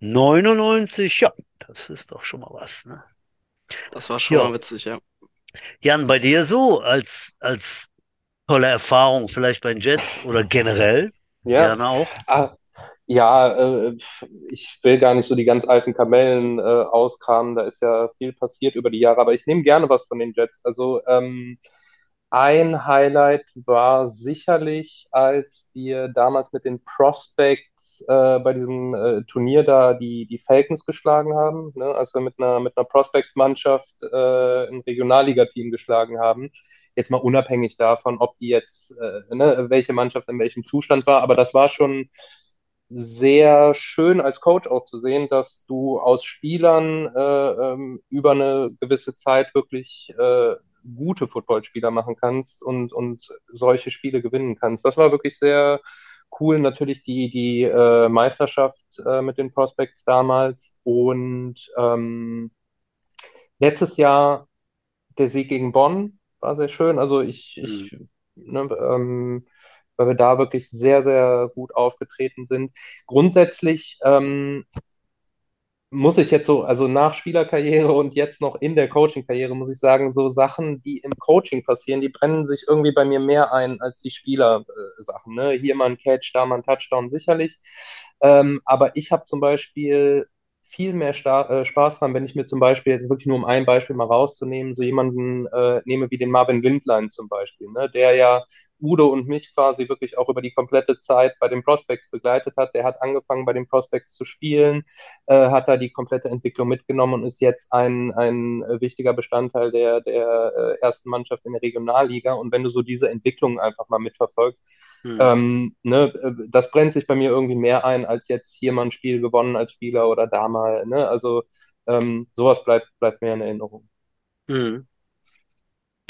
99, ja, das ist doch schon mal was, ne? Das war schon Ja. mal witzig, ja. Jan, bei dir so als, als tolle Erfahrung, vielleicht bei den Jets oder generell, Ja, gerne auch. ah, ja, äh, ich will gar nicht so die ganz alten Kamellen äh, auskramen, da ist ja viel passiert über die Jahre, aber ich nehme gerne was von den Jets. Also ähm, ein Highlight war sicherlich, als wir damals mit den Prospects äh, bei diesem äh, Turnier da die, die Falcons geschlagen haben, ne? Als wir mit einer, mit einer Prospects-Mannschaft äh, ein Regionalliga-Team geschlagen haben. Jetzt mal unabhängig davon, ob die jetzt, äh, ne, welche Mannschaft in welchem Zustand war, aber das war schon sehr schön als Coach auch zu sehen, dass du aus Spielern äh, ähm, über eine gewisse Zeit wirklich äh, gute Footballspieler machen kannst und, und solche Spiele gewinnen kannst. Das war wirklich sehr cool. Natürlich die, die äh, Meisterschaft äh, mit den Prospects damals und ähm, letztes Jahr der Sieg gegen Bonn war sehr schön. Also ich, ich ne, ähm, weil wir da wirklich sehr, sehr gut aufgetreten sind. Grundsätzlich ähm, muss ich jetzt so, also nach Spielerkarriere und jetzt noch in der Coaching-Karriere, muss ich sagen, so Sachen, die im Coaching passieren, die brennen sich irgendwie bei mir mehr ein als die Spieler-Sachen. Ne? Hier mal ein Catch, da mal ein Touchdown, sicherlich. Ähm, aber ich habe zum Beispiel viel mehr Sta äh, Spaß dran, wenn ich mir zum Beispiel, jetzt wirklich nur um ein Beispiel mal rauszunehmen, so jemanden äh, nehme wie den Marvin Lindlein zum Beispiel, ne? der ja Udo und mich quasi wirklich auch über die komplette Zeit bei den Prospects begleitet hat. Der hat angefangen bei den Prospects zu spielen, äh, hat da die komplette Entwicklung mitgenommen und ist jetzt ein, ein wichtiger Bestandteil der, der äh, ersten Mannschaft in der Regionalliga. Und wenn du so diese Entwicklung einfach mal mitverfolgst, Hm. ähm, ne, äh, das brennt sich bei mir irgendwie mehr ein, als jetzt hier mal ein Spiel gewonnen als Spieler oder da mal. Ne? Also ähm, sowas bleibt, bleibt mir in Erinnerung. Mhm.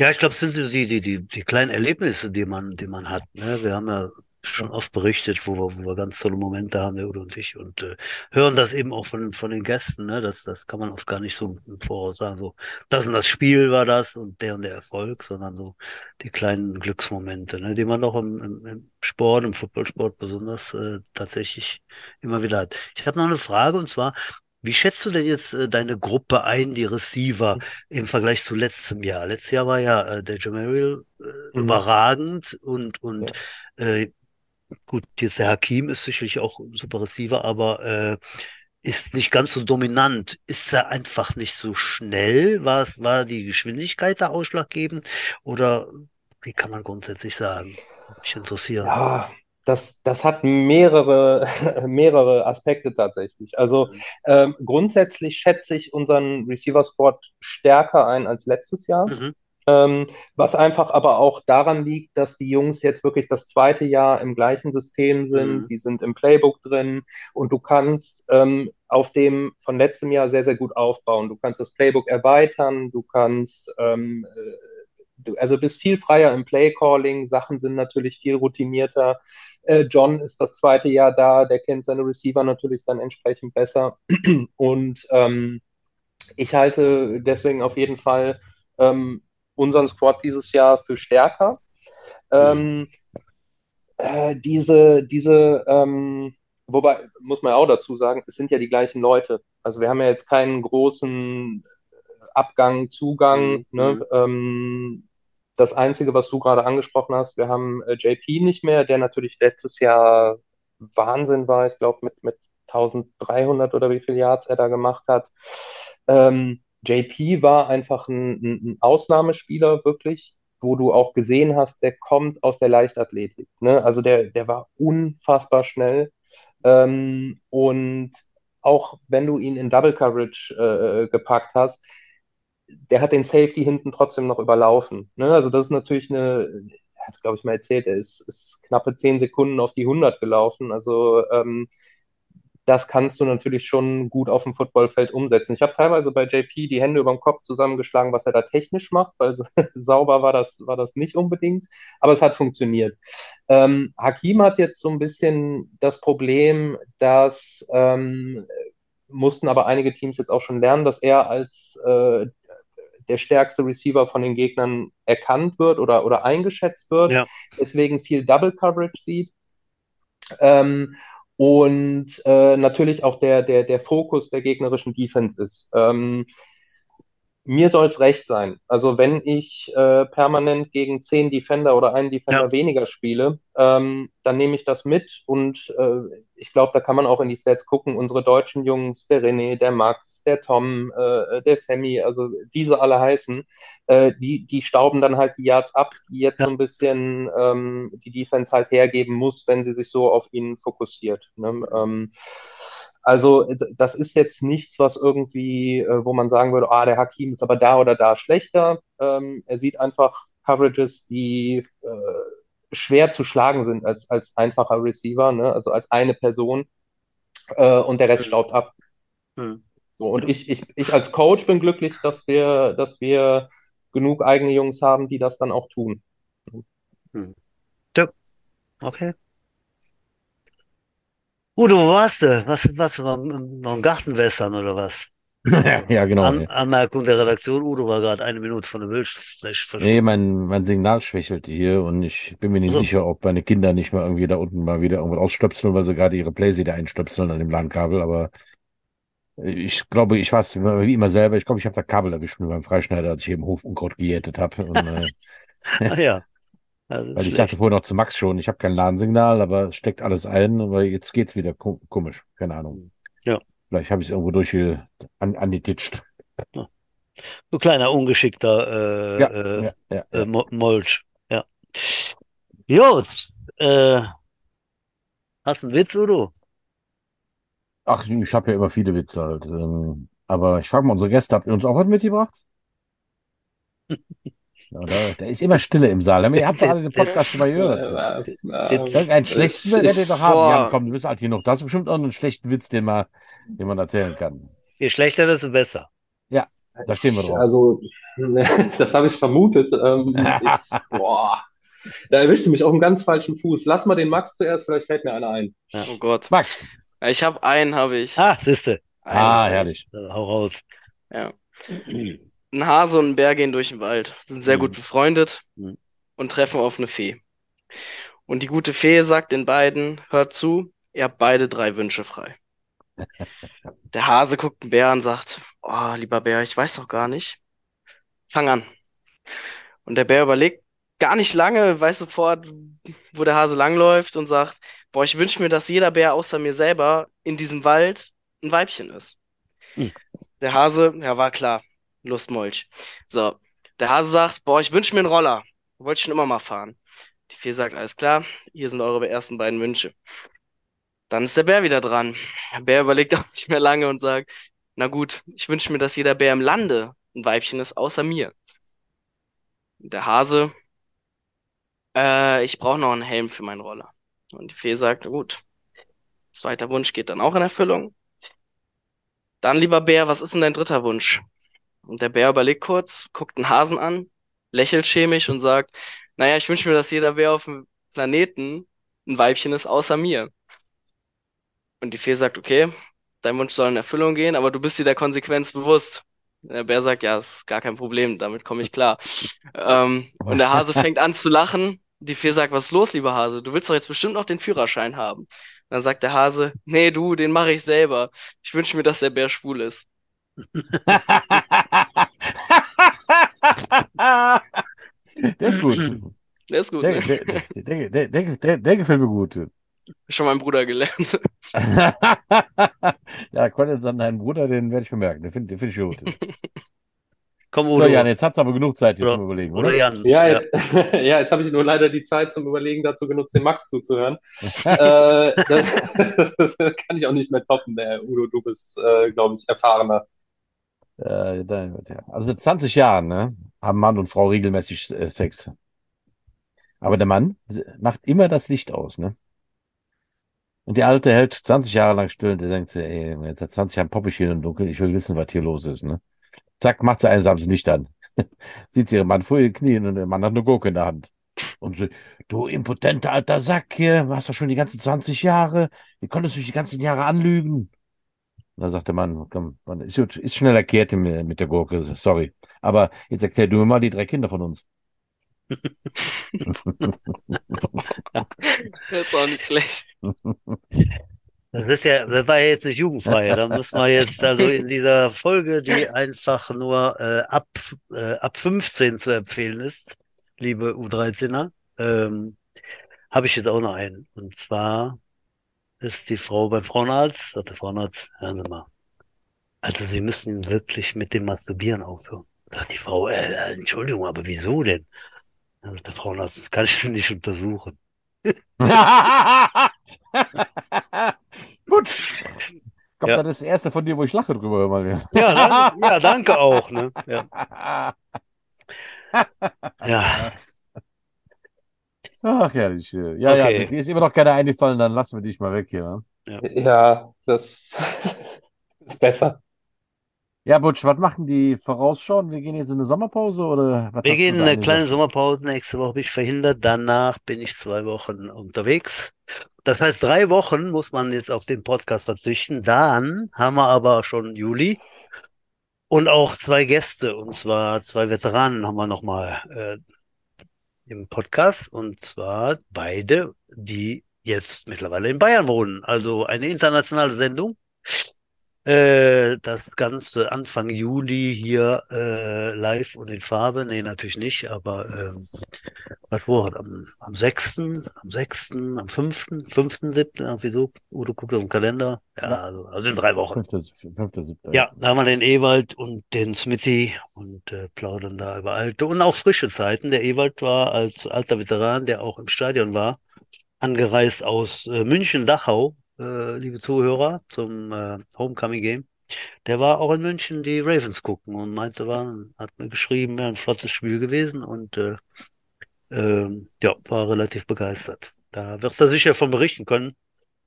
Ja, ich glaube, es sind so die, die, die, die kleinen Erlebnisse, die man, die man hat. Ne? Wir haben ja schon oft berichtet, wo wir, wo wir ganz tolle Momente haben, der Udo und ich, und äh, hören das eben auch von, von den Gästen. Ne? Das, das kann man oft gar nicht so im Voraus sagen. So, das und das Spiel war das und der und der Erfolg, sondern so die kleinen Glücksmomente, ne? die man auch im, im, im Sport, im Footballsport besonders äh, tatsächlich immer wieder hat. Ich habe noch eine Frage und zwar, wie schätzt du denn jetzt äh, deine Gruppe ein, die Receiver? im Vergleich zu letztem Jahr. Letztes Jahr war ja äh, der Jamariel äh, Mhm. überragend und, und äh, gut, jetzt der Hakim ist sicherlich auch ein super Receiver, aber äh, ist nicht ganz so dominant. Ist er einfach nicht so schnell? War es, war die Geschwindigkeit da ausschlaggebend? Oder wie kann man grundsätzlich sagen? Mich interessieren. Ja, das, das hat mehrere, mehrere Aspekte tatsächlich. Also ähm, grundsätzlich schätze ich unseren Receiver-Squad stärker ein als letztes Jahr. Mhm. Ähm, was einfach aber auch daran liegt, dass die Jungs jetzt wirklich das zweite Jahr im gleichen System sind, Mhm. die sind im Playbook drin und du kannst ähm, auf dem von letztem Jahr sehr, sehr gut aufbauen. Du kannst das Playbook erweitern, du kannst, ähm, äh, du, also bist viel freier im Playcalling, Sachen sind natürlich viel routinierter. Äh, John ist das zweite Jahr da, der kennt seine Receiver natürlich dann entsprechend besser und ähm, ich halte deswegen auf jeden Fall ähm, unseren Squad dieses Jahr für stärker. Ähm, äh, diese, diese, ähm, wobei, muss man auch dazu sagen, es sind ja die gleichen Leute. Also wir haben ja jetzt keinen großen Abgang, Zugang. Mhm. Ne? Das Einzige, was du gerade angesprochen hast, wir haben äh, JP nicht mehr, der natürlich letztes Jahr Wahnsinn war. Ich glaube, mit, mit 1300 oder wie viel Yards er da gemacht hat. Ähm, JP war einfach ein, ein Ausnahmespieler, wirklich, wo du auch gesehen hast, der kommt aus der Leichtathletik. Ne? Also der, der war unfassbar schnell. Ähm, und auch wenn du ihn in Double Coverage äh, gepackt hast, der hat den Safety hinten trotzdem noch überlaufen. Ne? Also das ist natürlich eine, er hat, glaube ich, mal erzählt, er ist, ist knappe 10 Sekunden auf die 100 gelaufen. Also ähm, das kannst du natürlich schon gut auf dem Footballfeld umsetzen. Ich habe teilweise bei JP die Hände über dem Kopf zusammengeschlagen, was er da technisch macht, weil sauber war das, war das nicht unbedingt, aber es hat funktioniert. Ähm, Hakim hat jetzt so ein bisschen das Problem, dass ähm, mussten aber einige Teams jetzt auch schon lernen, dass er als äh, der stärkste Receiver von den Gegnern erkannt wird oder, oder eingeschätzt wird, Ja. deswegen viel Double Coverage sieht. Ähm, und äh, natürlich auch der, der, der Fokus der gegnerischen Defense ist. Ähm, mir soll es recht sein. Also wenn ich äh, permanent gegen zehn Defender oder einen Defender Ja. weniger spiele, ähm, dann nehme ich das mit und äh, ich glaube, da kann man auch in die Stats gucken. Unsere deutschen Jungs, der René, der Max, der Tom, äh, der Sammy, also wie sie alle heißen, äh, die, die stauben dann halt die Yards ab, die jetzt Ja. so ein bisschen ähm, die Defense halt hergeben muss, wenn sie sich so auf ihn fokussiert. Ne? Ähm, also das ist jetzt nichts, was irgendwie, äh, wo man sagen würde, ah, der Hakim ist aber da oder da schlechter. Ähm, er sieht einfach Coverages, die äh, schwer zu schlagen sind als, als einfacher Receiver, ne? also als eine Person äh, und der Rest Mhm. staubt ab. Mhm. So, und ich, ich, ich als Coach bin glücklich, dass wir, dass wir genug eigene Jungs haben, die das dann auch tun. Okay. Udo, wo warst du? Was, was, war noch ein Gartenwässern oder was? ja, genau. An. Anmerkung der Redaktion, Udo war gerade eine Minute von der Bildfläche Nee, verschwunden. mein, mein Signal schwächelte hier und ich bin mir nicht so. sicher, ob meine Kinder nicht mal irgendwie da unten mal wieder irgendwas ausstöpseln, weil sie gerade ihre Playseater einstöpseln an dem LAN-Kabel, aber ich glaube, ich weiß wie immer selber, ich glaube, ich habe das Kabel erwischt mit meinem Freischneider, als ich eben Hofunkraut gejätet habe. Und, äh, Ach ja. Also weil ich sagte vorher noch zu Max schon, ich habe kein LAN-Signal, aber es steckt alles ein, aber jetzt geht's wieder ko komisch, keine Ahnung. Ja. Vielleicht habe ich es irgendwo durch an, angetitscht. Du kleiner ungeschickter äh, Ja, äh, ja, ja, äh, ja. Mo- Molch. Ja. Gut. Äh, hast du einen Witz, Udo? Ach, ich habe ja immer viele Witze halt. Ähm, aber ich frage mal unsere Gäste, habt ihr uns auch was mitgebracht? Ja, da, da ist immer Stille im Saal. Ihr habt doch alle den Podcast schon mal gehört. Irgendeinen schlechten werdet ihr doch haben. Jan, komm, du bist alt genug. Das ist bestimmt auch einen schlechten Witz, den man, den man erzählen kann. Je schlechter, desto besser. Da stehen wir drauf. Also, das habe ich vermutet. Ähm, ich, boah, da erwischst du mich auf einem ganz falschen Fuß. Lass mal den Max zuerst, vielleicht fällt mir einer ein. Oh Gott. Max. Ja, Ich habe einen, habe ich. Ah, siehste. Ah, herrlich. Hau raus. Ja. Ein Hase und ein Bär gehen durch den Wald, sind sehr gut Mhm. befreundet Mhm. und treffen auf eine Fee. Und die gute Fee sagt den beiden, hört zu, ihr habt beide drei Wünsche frei. Der Hase guckt den Bär und sagt, oh, lieber Bär, ich weiß doch gar nicht. Fang an. Und der Bär überlegt gar nicht lange, weiß sofort, wo der Hase langläuft und sagt, boah, ich wünsche mir, dass jeder Bär außer mir selber in diesem Wald ein Weibchen ist. Hm. Der Hase, ja, war klar, Lustmolch. So, der Hase sagt, boah, ich wünsche mir einen Roller. Wollte ich schon immer mal fahren. Die Fee sagt, alles klar, hier sind eure ersten beiden Wünsche. Dann ist der Bär wieder dran. Der Bär überlegt auch nicht mehr lange und sagt, na gut, ich wünsche mir, dass jeder Bär im Lande ein Weibchen ist, außer mir. Der Hase, äh, ich brauche noch einen Helm für meinen Roller. Und die Fee sagt, na gut, zweiter Wunsch geht dann auch in Erfüllung. Dann, lieber Bär, was ist denn dein dritter Wunsch? Und der Bär überlegt kurz, guckt den Hasen an, lächelt chemisch und sagt, naja, ich wünsche mir, dass jeder Bär auf dem Planeten ein Weibchen ist, außer mir. Und die Fee sagt, okay, dein Wunsch soll in Erfüllung gehen, aber du bist dir der Konsequenz bewusst. Der Bär sagt, ja, ist gar kein Problem, damit komme ich klar. Ähm, und der Hase fängt an zu lachen. Die Fee sagt, was ist los, lieber Hase? Du willst doch jetzt bestimmt noch den Führerschein haben. Dann sagt der Hase, nee, du, den mache ich selber. Ich wünsche mir, dass der Bär schwul ist. Der ist gut. Der ist gut, Der, ne? der, der, der, der, der, der gefällt mir gut. Schon mein Bruder gelernt. ja, Credits an deinen Bruder, den werde ich bemerken. Den finde den find ich gut. Komm, So, Udo. Jan, jetzt hat's aber genug Zeit hier Oder- zum Überlegen, Oder oder? Jan. Ja, Ja. jetzt, ja, jetzt habe ich nur leider die Zeit zum Überlegen dazu genutzt, dem Max zuzuhören. äh, das, das kann ich auch nicht mehr toppen, der Udo. Du bist, äh, glaube ich, erfahrener. Äh. Also seit 20 Jahren ne, haben Mann und Frau regelmäßig äh, Sex. Aber der Mann macht immer das Licht aus, ne? Und die Alte hält 20 Jahre lang still und der denkt, ey, jetzt seit 20 Jahren poppe ich hier im Dunkeln, ich will wissen, was hier los ist, ne? Zack, macht sie einsam das Licht an. Sieht sie ihren Mann vor ihren Knien und der Mann hat eine Gurke in der Hand. Und sie, du impotenter alter Sack hier, hast doch schon die ganzen 20 Jahre, wie konntest du dich die ganzen Jahre anlügen? Und dann sagt der Mann, komm, Mann, ist, gut, ist schnell erklärt mit mit der Gurke, sorry. Aber jetzt erklär du mir mal die drei Kinder von uns. Das ist auch nicht schlecht. Das ist ja, das war ja jetzt nicht jugendfrei. Da müssen wir jetzt also in dieser Folge, die einfach nur äh, ab, äh, ab 15 zu empfehlen ist, liebe U13er, ähm, habe ich jetzt auch noch einen. Und zwar ist die Frau beim Frauenarzt, sagt der Frauenarzt, hören Sie mal. Also Sie müssen wirklich mit dem Masturbieren aufhören. Sagt die Frau, äh, äh, Entschuldigung, aber wieso denn? Dann sagt der Frauenarzt, das kann ich nicht untersuchen. Gut. Ich glaube, Ja. das ist das erste von dir, wo ich lache drüber mal. Ja, danke, ja, danke auch, ne? Ja. Ja. Ach, herrlich. Ja, Okay. ja, dir ist immer noch keiner eingefallen, dann lassen wir dich mal weg hier. ne? Ja, das ist besser. Ja, Butsch, was machen die Vorausschauen? Wir gehen jetzt in eine Sommerpause oder was Wir gehen in eine kleine? Sommerpause. Nächste Woche bin ich verhindert. Danach bin ich zwei Wochen unterwegs. Das heißt, drei Wochen muss man jetzt auf den Podcast verzichten. Dann haben wir aber schon Juli und auch zwei Gäste, und zwar zwei Veteranen haben wir nochmal äh, im Podcast. Und zwar beide, die jetzt mittlerweile in Bayern wohnen. Also eine internationale Sendung. Äh, das Ganze Anfang Juli hier äh, live und in Farbe. Nee, natürlich nicht, aber ähm, was war am, am 6., am 6., am 5., 5., 7., irgendwie so. Udo guckt auf den Kalender. Ja, also, also in drei Wochen. Fünfte, fünfte, siebte. Ja, da haben wir den Ewald und den Smithy und äh, plaudern da über alte und auch frische Zeiten. Der Ewald war als alter Veteran, der auch im Stadion war, angereist aus äh, München, Dachau, äh, liebe Zuhörer, zum äh, Homecoming Game. Der war auch in München die Ravens gucken und meinte, war, hat mir geschrieben, wäre ein flottes Spiel gewesen und äh, ähm, ja, war relativ begeistert. Da wird er sicher von berichten können.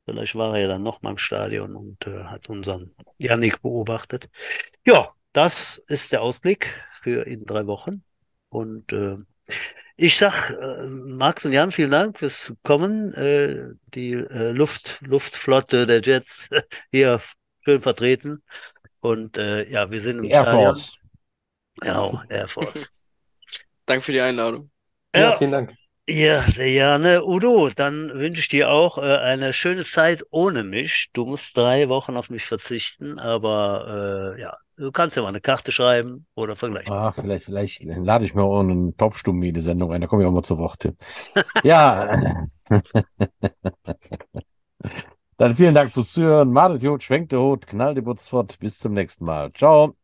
Vielleicht war er ja dann noch mal im Stadion und äh, hat unseren Yannick beobachtet. Ja, das ist der Ausblick für in drei Wochen. Und äh, ich sag, äh, Max und Jan, vielen Dank fürs Kommen. Äh, die äh, Luft, Luftflotte der Jets hier schön vertreten. Und äh, ja, wir sind im Air Stadion. Force. Genau, Air Force. Danke für die Einladung. Ja, Ja, vielen Dank. ja, sehr gerne. Udo, dann wünsche ich dir auch äh, eine schöne Zeit ohne mich. Du musst drei Wochen auf mich verzichten, aber äh, ja, du kannst ja mal eine Karte schreiben oder vergleichen. Ah, vielleicht, vielleicht lade ich mir auch einen Taubstummi in die Sendung ein, da komme ich auch mal zu Wort. Ja. Dann vielen Dank fürs Zuhören. Madet Jod, schwenkt der Hut, knallt die Butz fort. Bis zum nächsten Mal. Ciao.